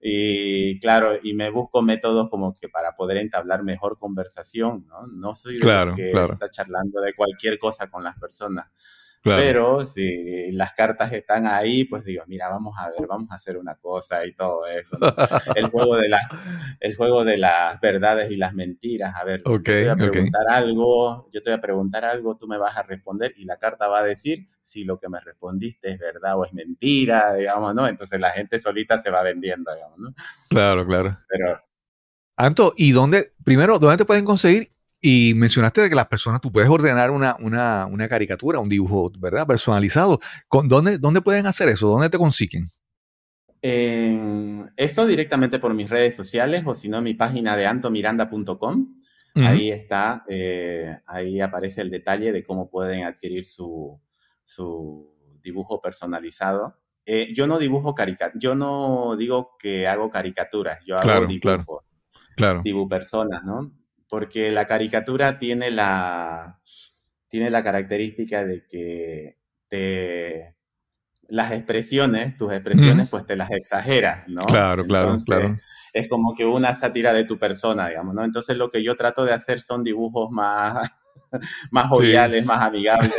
Y claro, y me busco métodos como que para poder entablar mejor conversación, ¿no? No soy de claro, que está charlando de cualquier cosa con las personas. Pero si las cartas están ahí, pues digo, mira, vamos a ver, vamos a hacer una cosa y todo eso. (laughs) El, juego de el juego de las verdades y las mentiras. A ver, yo te voy a preguntar algo, yo te voy a preguntar algo, tú me vas a responder y la carta va a decir si lo que me respondiste es verdad o es mentira, digamos, ¿no? Entonces la gente solita se va vendiendo, digamos, ¿no? Claro, claro. Pero, Anto, ¿y dónde, primero, dónde te pueden conseguir y mencionaste de que las personas, tú puedes ordenar una, una, una caricatura, un dibujo, ¿verdad? Personalizado. ¿Dónde, ¿Dónde pueden hacer eso? ¿Dónde te consiguen? eso directamente por mis redes sociales o si no, mi página de antomiranda.com. Ahí está, eh, ahí aparece el detalle de cómo pueden adquirir su, su dibujo personalizado. Eh, yo no dibujo caricaturas, yo no digo que hago caricaturas, yo hago dibujos, claro, claro. personas, ¿no? Porque la caricatura tiene la, tiene la característica de que te, las expresiones, tus expresiones, pues te las exageras, ¿no? Claro, claro, claro. Es como que una sátira de tu persona, digamos, ¿no? Entonces lo que yo trato de hacer son dibujos más, (laughs) más joviales, más amigables,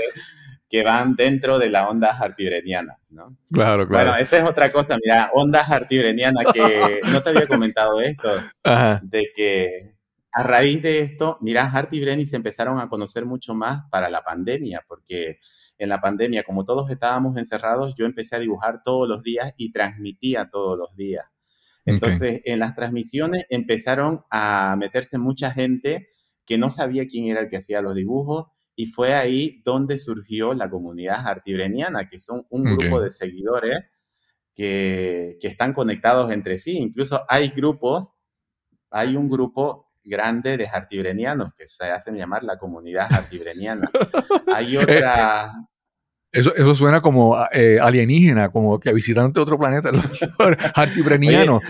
que van dentro de la onda artibreniana, ¿no? Claro, claro. Bueno, esa es otra cosa, mira, onda artibreniana que (laughs) no te había comentado esto, de que a raíz de esto, mira, Hart y Brenny se empezaron a conocer mucho más para la pandemia, porque en la pandemia, como todos estábamos encerrados, yo empecé a dibujar todos los días y transmitía todos los días. Entonces, en las transmisiones empezaron a meterse mucha gente que no sabía quién era el que hacía los dibujos y fue ahí donde surgió la comunidad artibreniana, que son un grupo de seguidores que, que, están conectados entre sí. Incluso hay grupos, hay un grupo grande de artibrenianos que se hacen llamar la comunidad artibreniana. (laughs) hay Eh, otra... Eso, eso suena como eh, alienígena, como que visitante de otro planeta, (laughs) artibreniano.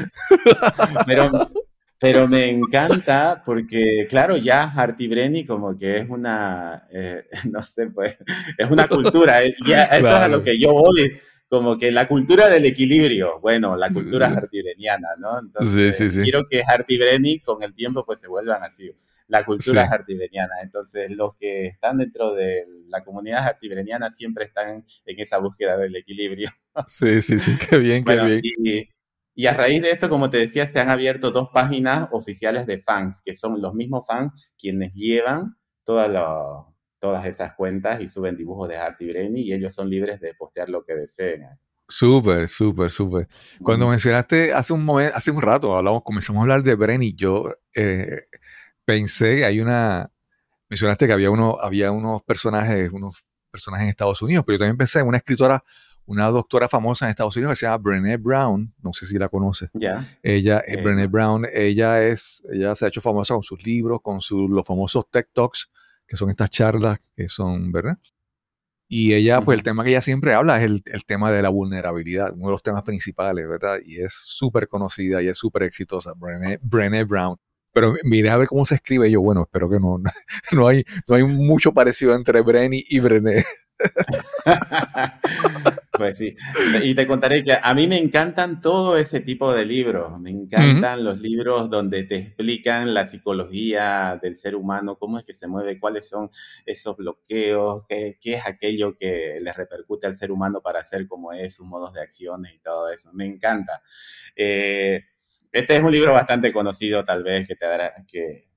pero, (laughs) pero me encanta porque, claro, ya Artibreni como que es una, eh, no sé, pues, es una cultura. eh, Ya, eso Claro. es a lo que yo voy, como que la cultura del equilibrio. Bueno, la cultura artibreniana, ¿no? Entonces, Sí, sí, sí. quiero que Artibreni con el tiempo pues se vuelvan así. La cultura Sí. artibreniana. Entonces, los que están dentro de la comunidad artibreniana siempre están en esa búsqueda del equilibrio. (laughs) Sí, sí, sí, qué bien, qué bien. y, y a raíz de eso, como te decía, se han abierto dos páginas oficiales de fans, que son los mismos fans quienes llevan toda la- todas esas cuentas y suben dibujos de Artie Brenny y ellos son libres de postear lo que deseen. Súper, súper, súper. Cuando mencionaste hace un momento, hace un rato, hablamos, comenzamos a hablar de Brenny, yo eh, pensé, hay una, mencionaste que había uno, había unos personajes, unos personajes en Estados Unidos, pero yo también pensé en una escritora, una doctora famosa en Estados Unidos que se llama Brené Brown, no sé si la conoces. Ella, eh, Eh, Brené. Brown, ella es, ella se ha hecho famosa con sus libros, con sus, los famosos TED Talks, que son estas charlas que son, ¿verdad? Y ella, pues el tema que ella siempre habla es el, el tema de la vulnerabilidad, uno de los temas principales, ¿verdad? Y es súper conocida y es súper exitosa, Brené, Brené Brown. Pero miré a ver cómo se escribe yo, bueno, espero que no, (laughs) no hay, no hay mucho parecido entre Brenny y Brené. (laughs) (laughs) pues sí. Y te contaré que a mí me encantan todo ese tipo de libros. Me encantan los libros donde te explican la psicología del ser humano, cómo es que se mueve, cuáles son esos bloqueos, qué, qué es aquello que le repercute al ser humano para ser como es, sus modos de acciones y todo eso. Me encanta. Eh, este es un libro bastante conocido, tal vez, que te dará que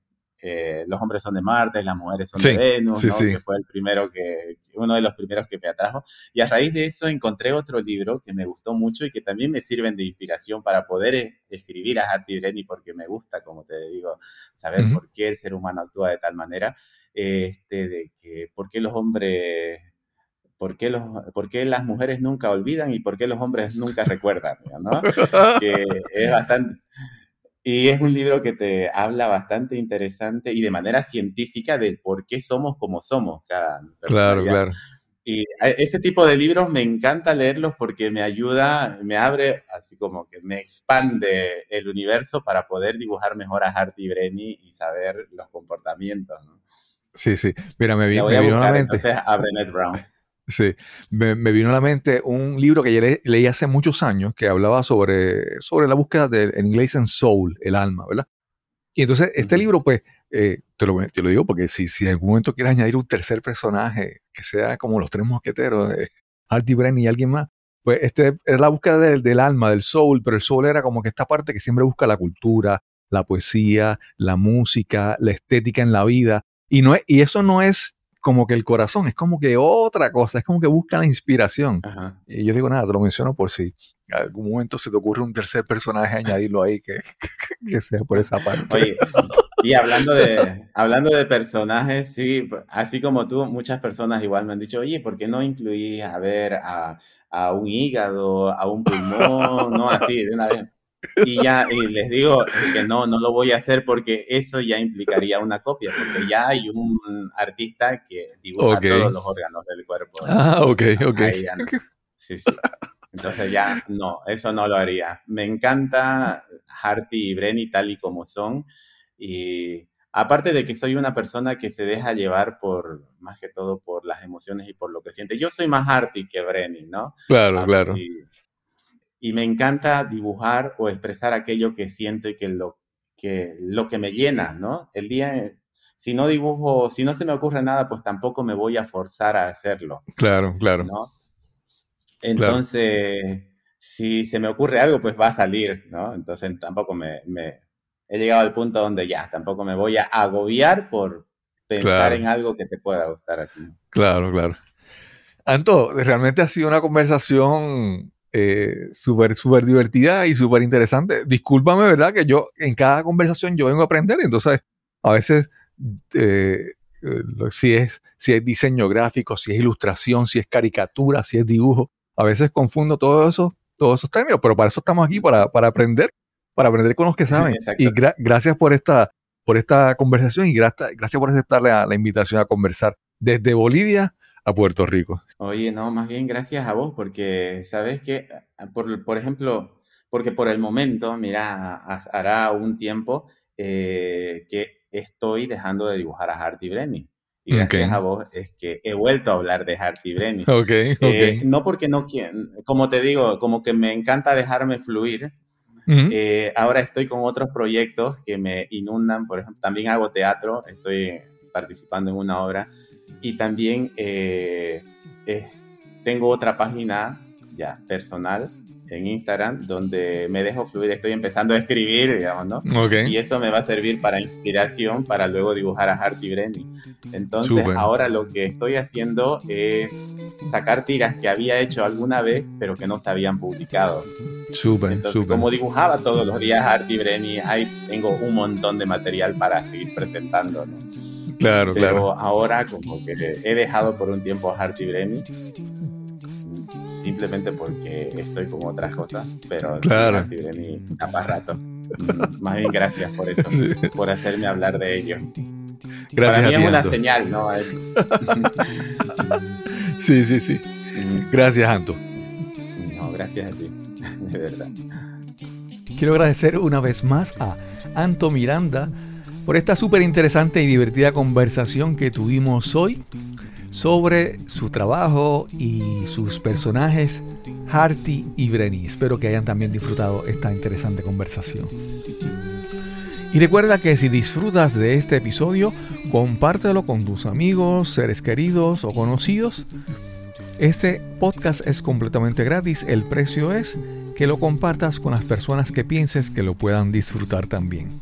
eh, los hombres son de Marte, las mujeres son Sí, de Venus, sí, ¿no? sí. que fue el primero que, uno de los primeros que me atrajo. Y a raíz de eso encontré otro libro que me gustó mucho y que también me sirven de inspiración para poder es- escribir a Harty Brenny porque me gusta, como te digo, saber Ujú. por qué el ser humano actúa de tal manera, este, de que por qué los hombres, por qué, los, por qué las mujeres nunca olvidan y por qué los hombres nunca recuerdan, ¿no? que es bastante... Y es un libro que te habla bastante interesante y de manera científica de por qué somos como somos cada Claro, claro. Y ese tipo de libros me encanta leerlos porque me ayuda, me abre, así como que me expande el universo para poder dibujar mejor a Harty Brenny y saber los comportamientos. ¿no? Sí, sí. Mira, me, vi- me vino a la mente. entonces a Brené Brown. Sí, me, me vino a la mente un libro que yo le- leí hace muchos años que hablaba sobre, sobre la búsqueda del en inglés en soul, el alma, ¿verdad? Y entonces este libro, pues, eh, te, lo, te lo digo porque si, si en algún momento quieres añadir un tercer personaje que sea como los tres mosqueteros, eh, Artie Brenny y alguien más, pues este era la búsqueda del, del alma, del soul, pero el soul era como que esta parte que siempre busca la cultura, la poesía, la música, la estética en la vida. Y, no es, y eso no es como que el corazón, es como que otra cosa, es como que busca la inspiración. Ajá. Y yo digo nada, te lo menciono por si en algún momento se te ocurre un tercer personaje añadirlo ahí (laughs) que, que sea por esa parte. Oye, y hablando de, hablando de personajes, sí, así como tú, muchas personas igual me han dicho, oye, ¿por qué no incluís a ver a, a un hígado, a un pulmón, no así de una vez? Y ya y les digo que no, no lo voy a hacer porque eso ya implicaría una copia, porque ya hay un artista que dibuja todos los órganos del cuerpo. Ah, ok, ok. No. Sí, sí. Entonces ya no, eso no lo haría. Me encanta Harty y Brenny tal y como son. Y aparte de que soy una persona que se deja llevar por, más que todo, por las emociones y por lo que siente. Yo soy más Harty que Brenny, ¿no? Claro, Ah, claro. Y, y me encanta dibujar o expresar aquello que siento y que lo que, lo que me llena, ¿no? El día, si no dibujo, si no se me ocurre nada, pues tampoco me voy a forzar a hacerlo. Claro, claro. ¿no? Entonces, si se me ocurre algo, pues va a salir, ¿no? Entonces tampoco me, me- he llegado al punto donde ya, tampoco me voy a agobiar por pensar Claro. en algo que te pueda gustar así. Claro, claro. Anto, realmente ha sido una conversación eh, súper, súper divertida y súper interesante. Discúlpame, ¿verdad? Que yo en cada conversación yo vengo a aprender, entonces a veces eh, eh, si, es, si es diseño gráfico, si es ilustración, si es caricatura, si es dibujo, a veces confundo todo eso, todos esos términos, pero para eso estamos aquí, para, aprender, para aprender con los que (laughs) saben. y gracias por esta, por esta conversación y gracias, gracias por aceptar la, la invitación a conversar desde Bolivia a Puerto Rico. Oye, no, más bien gracias a vos, porque sabes que, por, por ejemplo, porque por el momento, mira, hará un tiempo eh, que estoy dejando de dibujar a Harty Brenny. Y gracias a vos es que he vuelto a hablar de Harty Brenny. Okay, eh, no porque no quiero, como te digo, como que me encanta dejarme fluir. Eh, ahora estoy con otros proyectos que me inundan, por ejemplo, también hago teatro, estoy participando en una obra y también eh, tengo otra página ya personal en Instagram donde me dejo fluir, estoy empezando a escribir, digamos, ¿no? Y eso me va a servir para inspiración para luego dibujar a Harty Brenny. Entonces, ahora lo que estoy haciendo es sacar tiras que había hecho alguna vez, pero que no se habían publicado. Súper, súper. Como dibujaba todos los días Harty Brenny, ahí tengo un montón de material para seguir presentando, ¿no? Claro, Pero ahora como que he dejado por un tiempo a Harty simplemente porque estoy con otras cosas, pero claro. Harty Brenny capaz rato. Más bien gracias por eso, por hacerme hablar de ello. Gracias Para mí es una señal, ¿no? (laughs) sí, sí, sí. Gracias, Anto. No, gracias a ti, de verdad. Quiero agradecer una vez más a Anto Miranda por esta súper interesante y divertida conversación que tuvimos hoy sobre su trabajo y sus personajes Harty y Brenny. Espero que hayan también disfrutado esta interesante conversación. Y recuerda que si disfrutas de este episodio, compártelo con tus amigos, seres queridos o conocidos. Este podcast es completamente gratis, el precio es que lo compartas con las personas que pienses que lo puedan disfrutar también.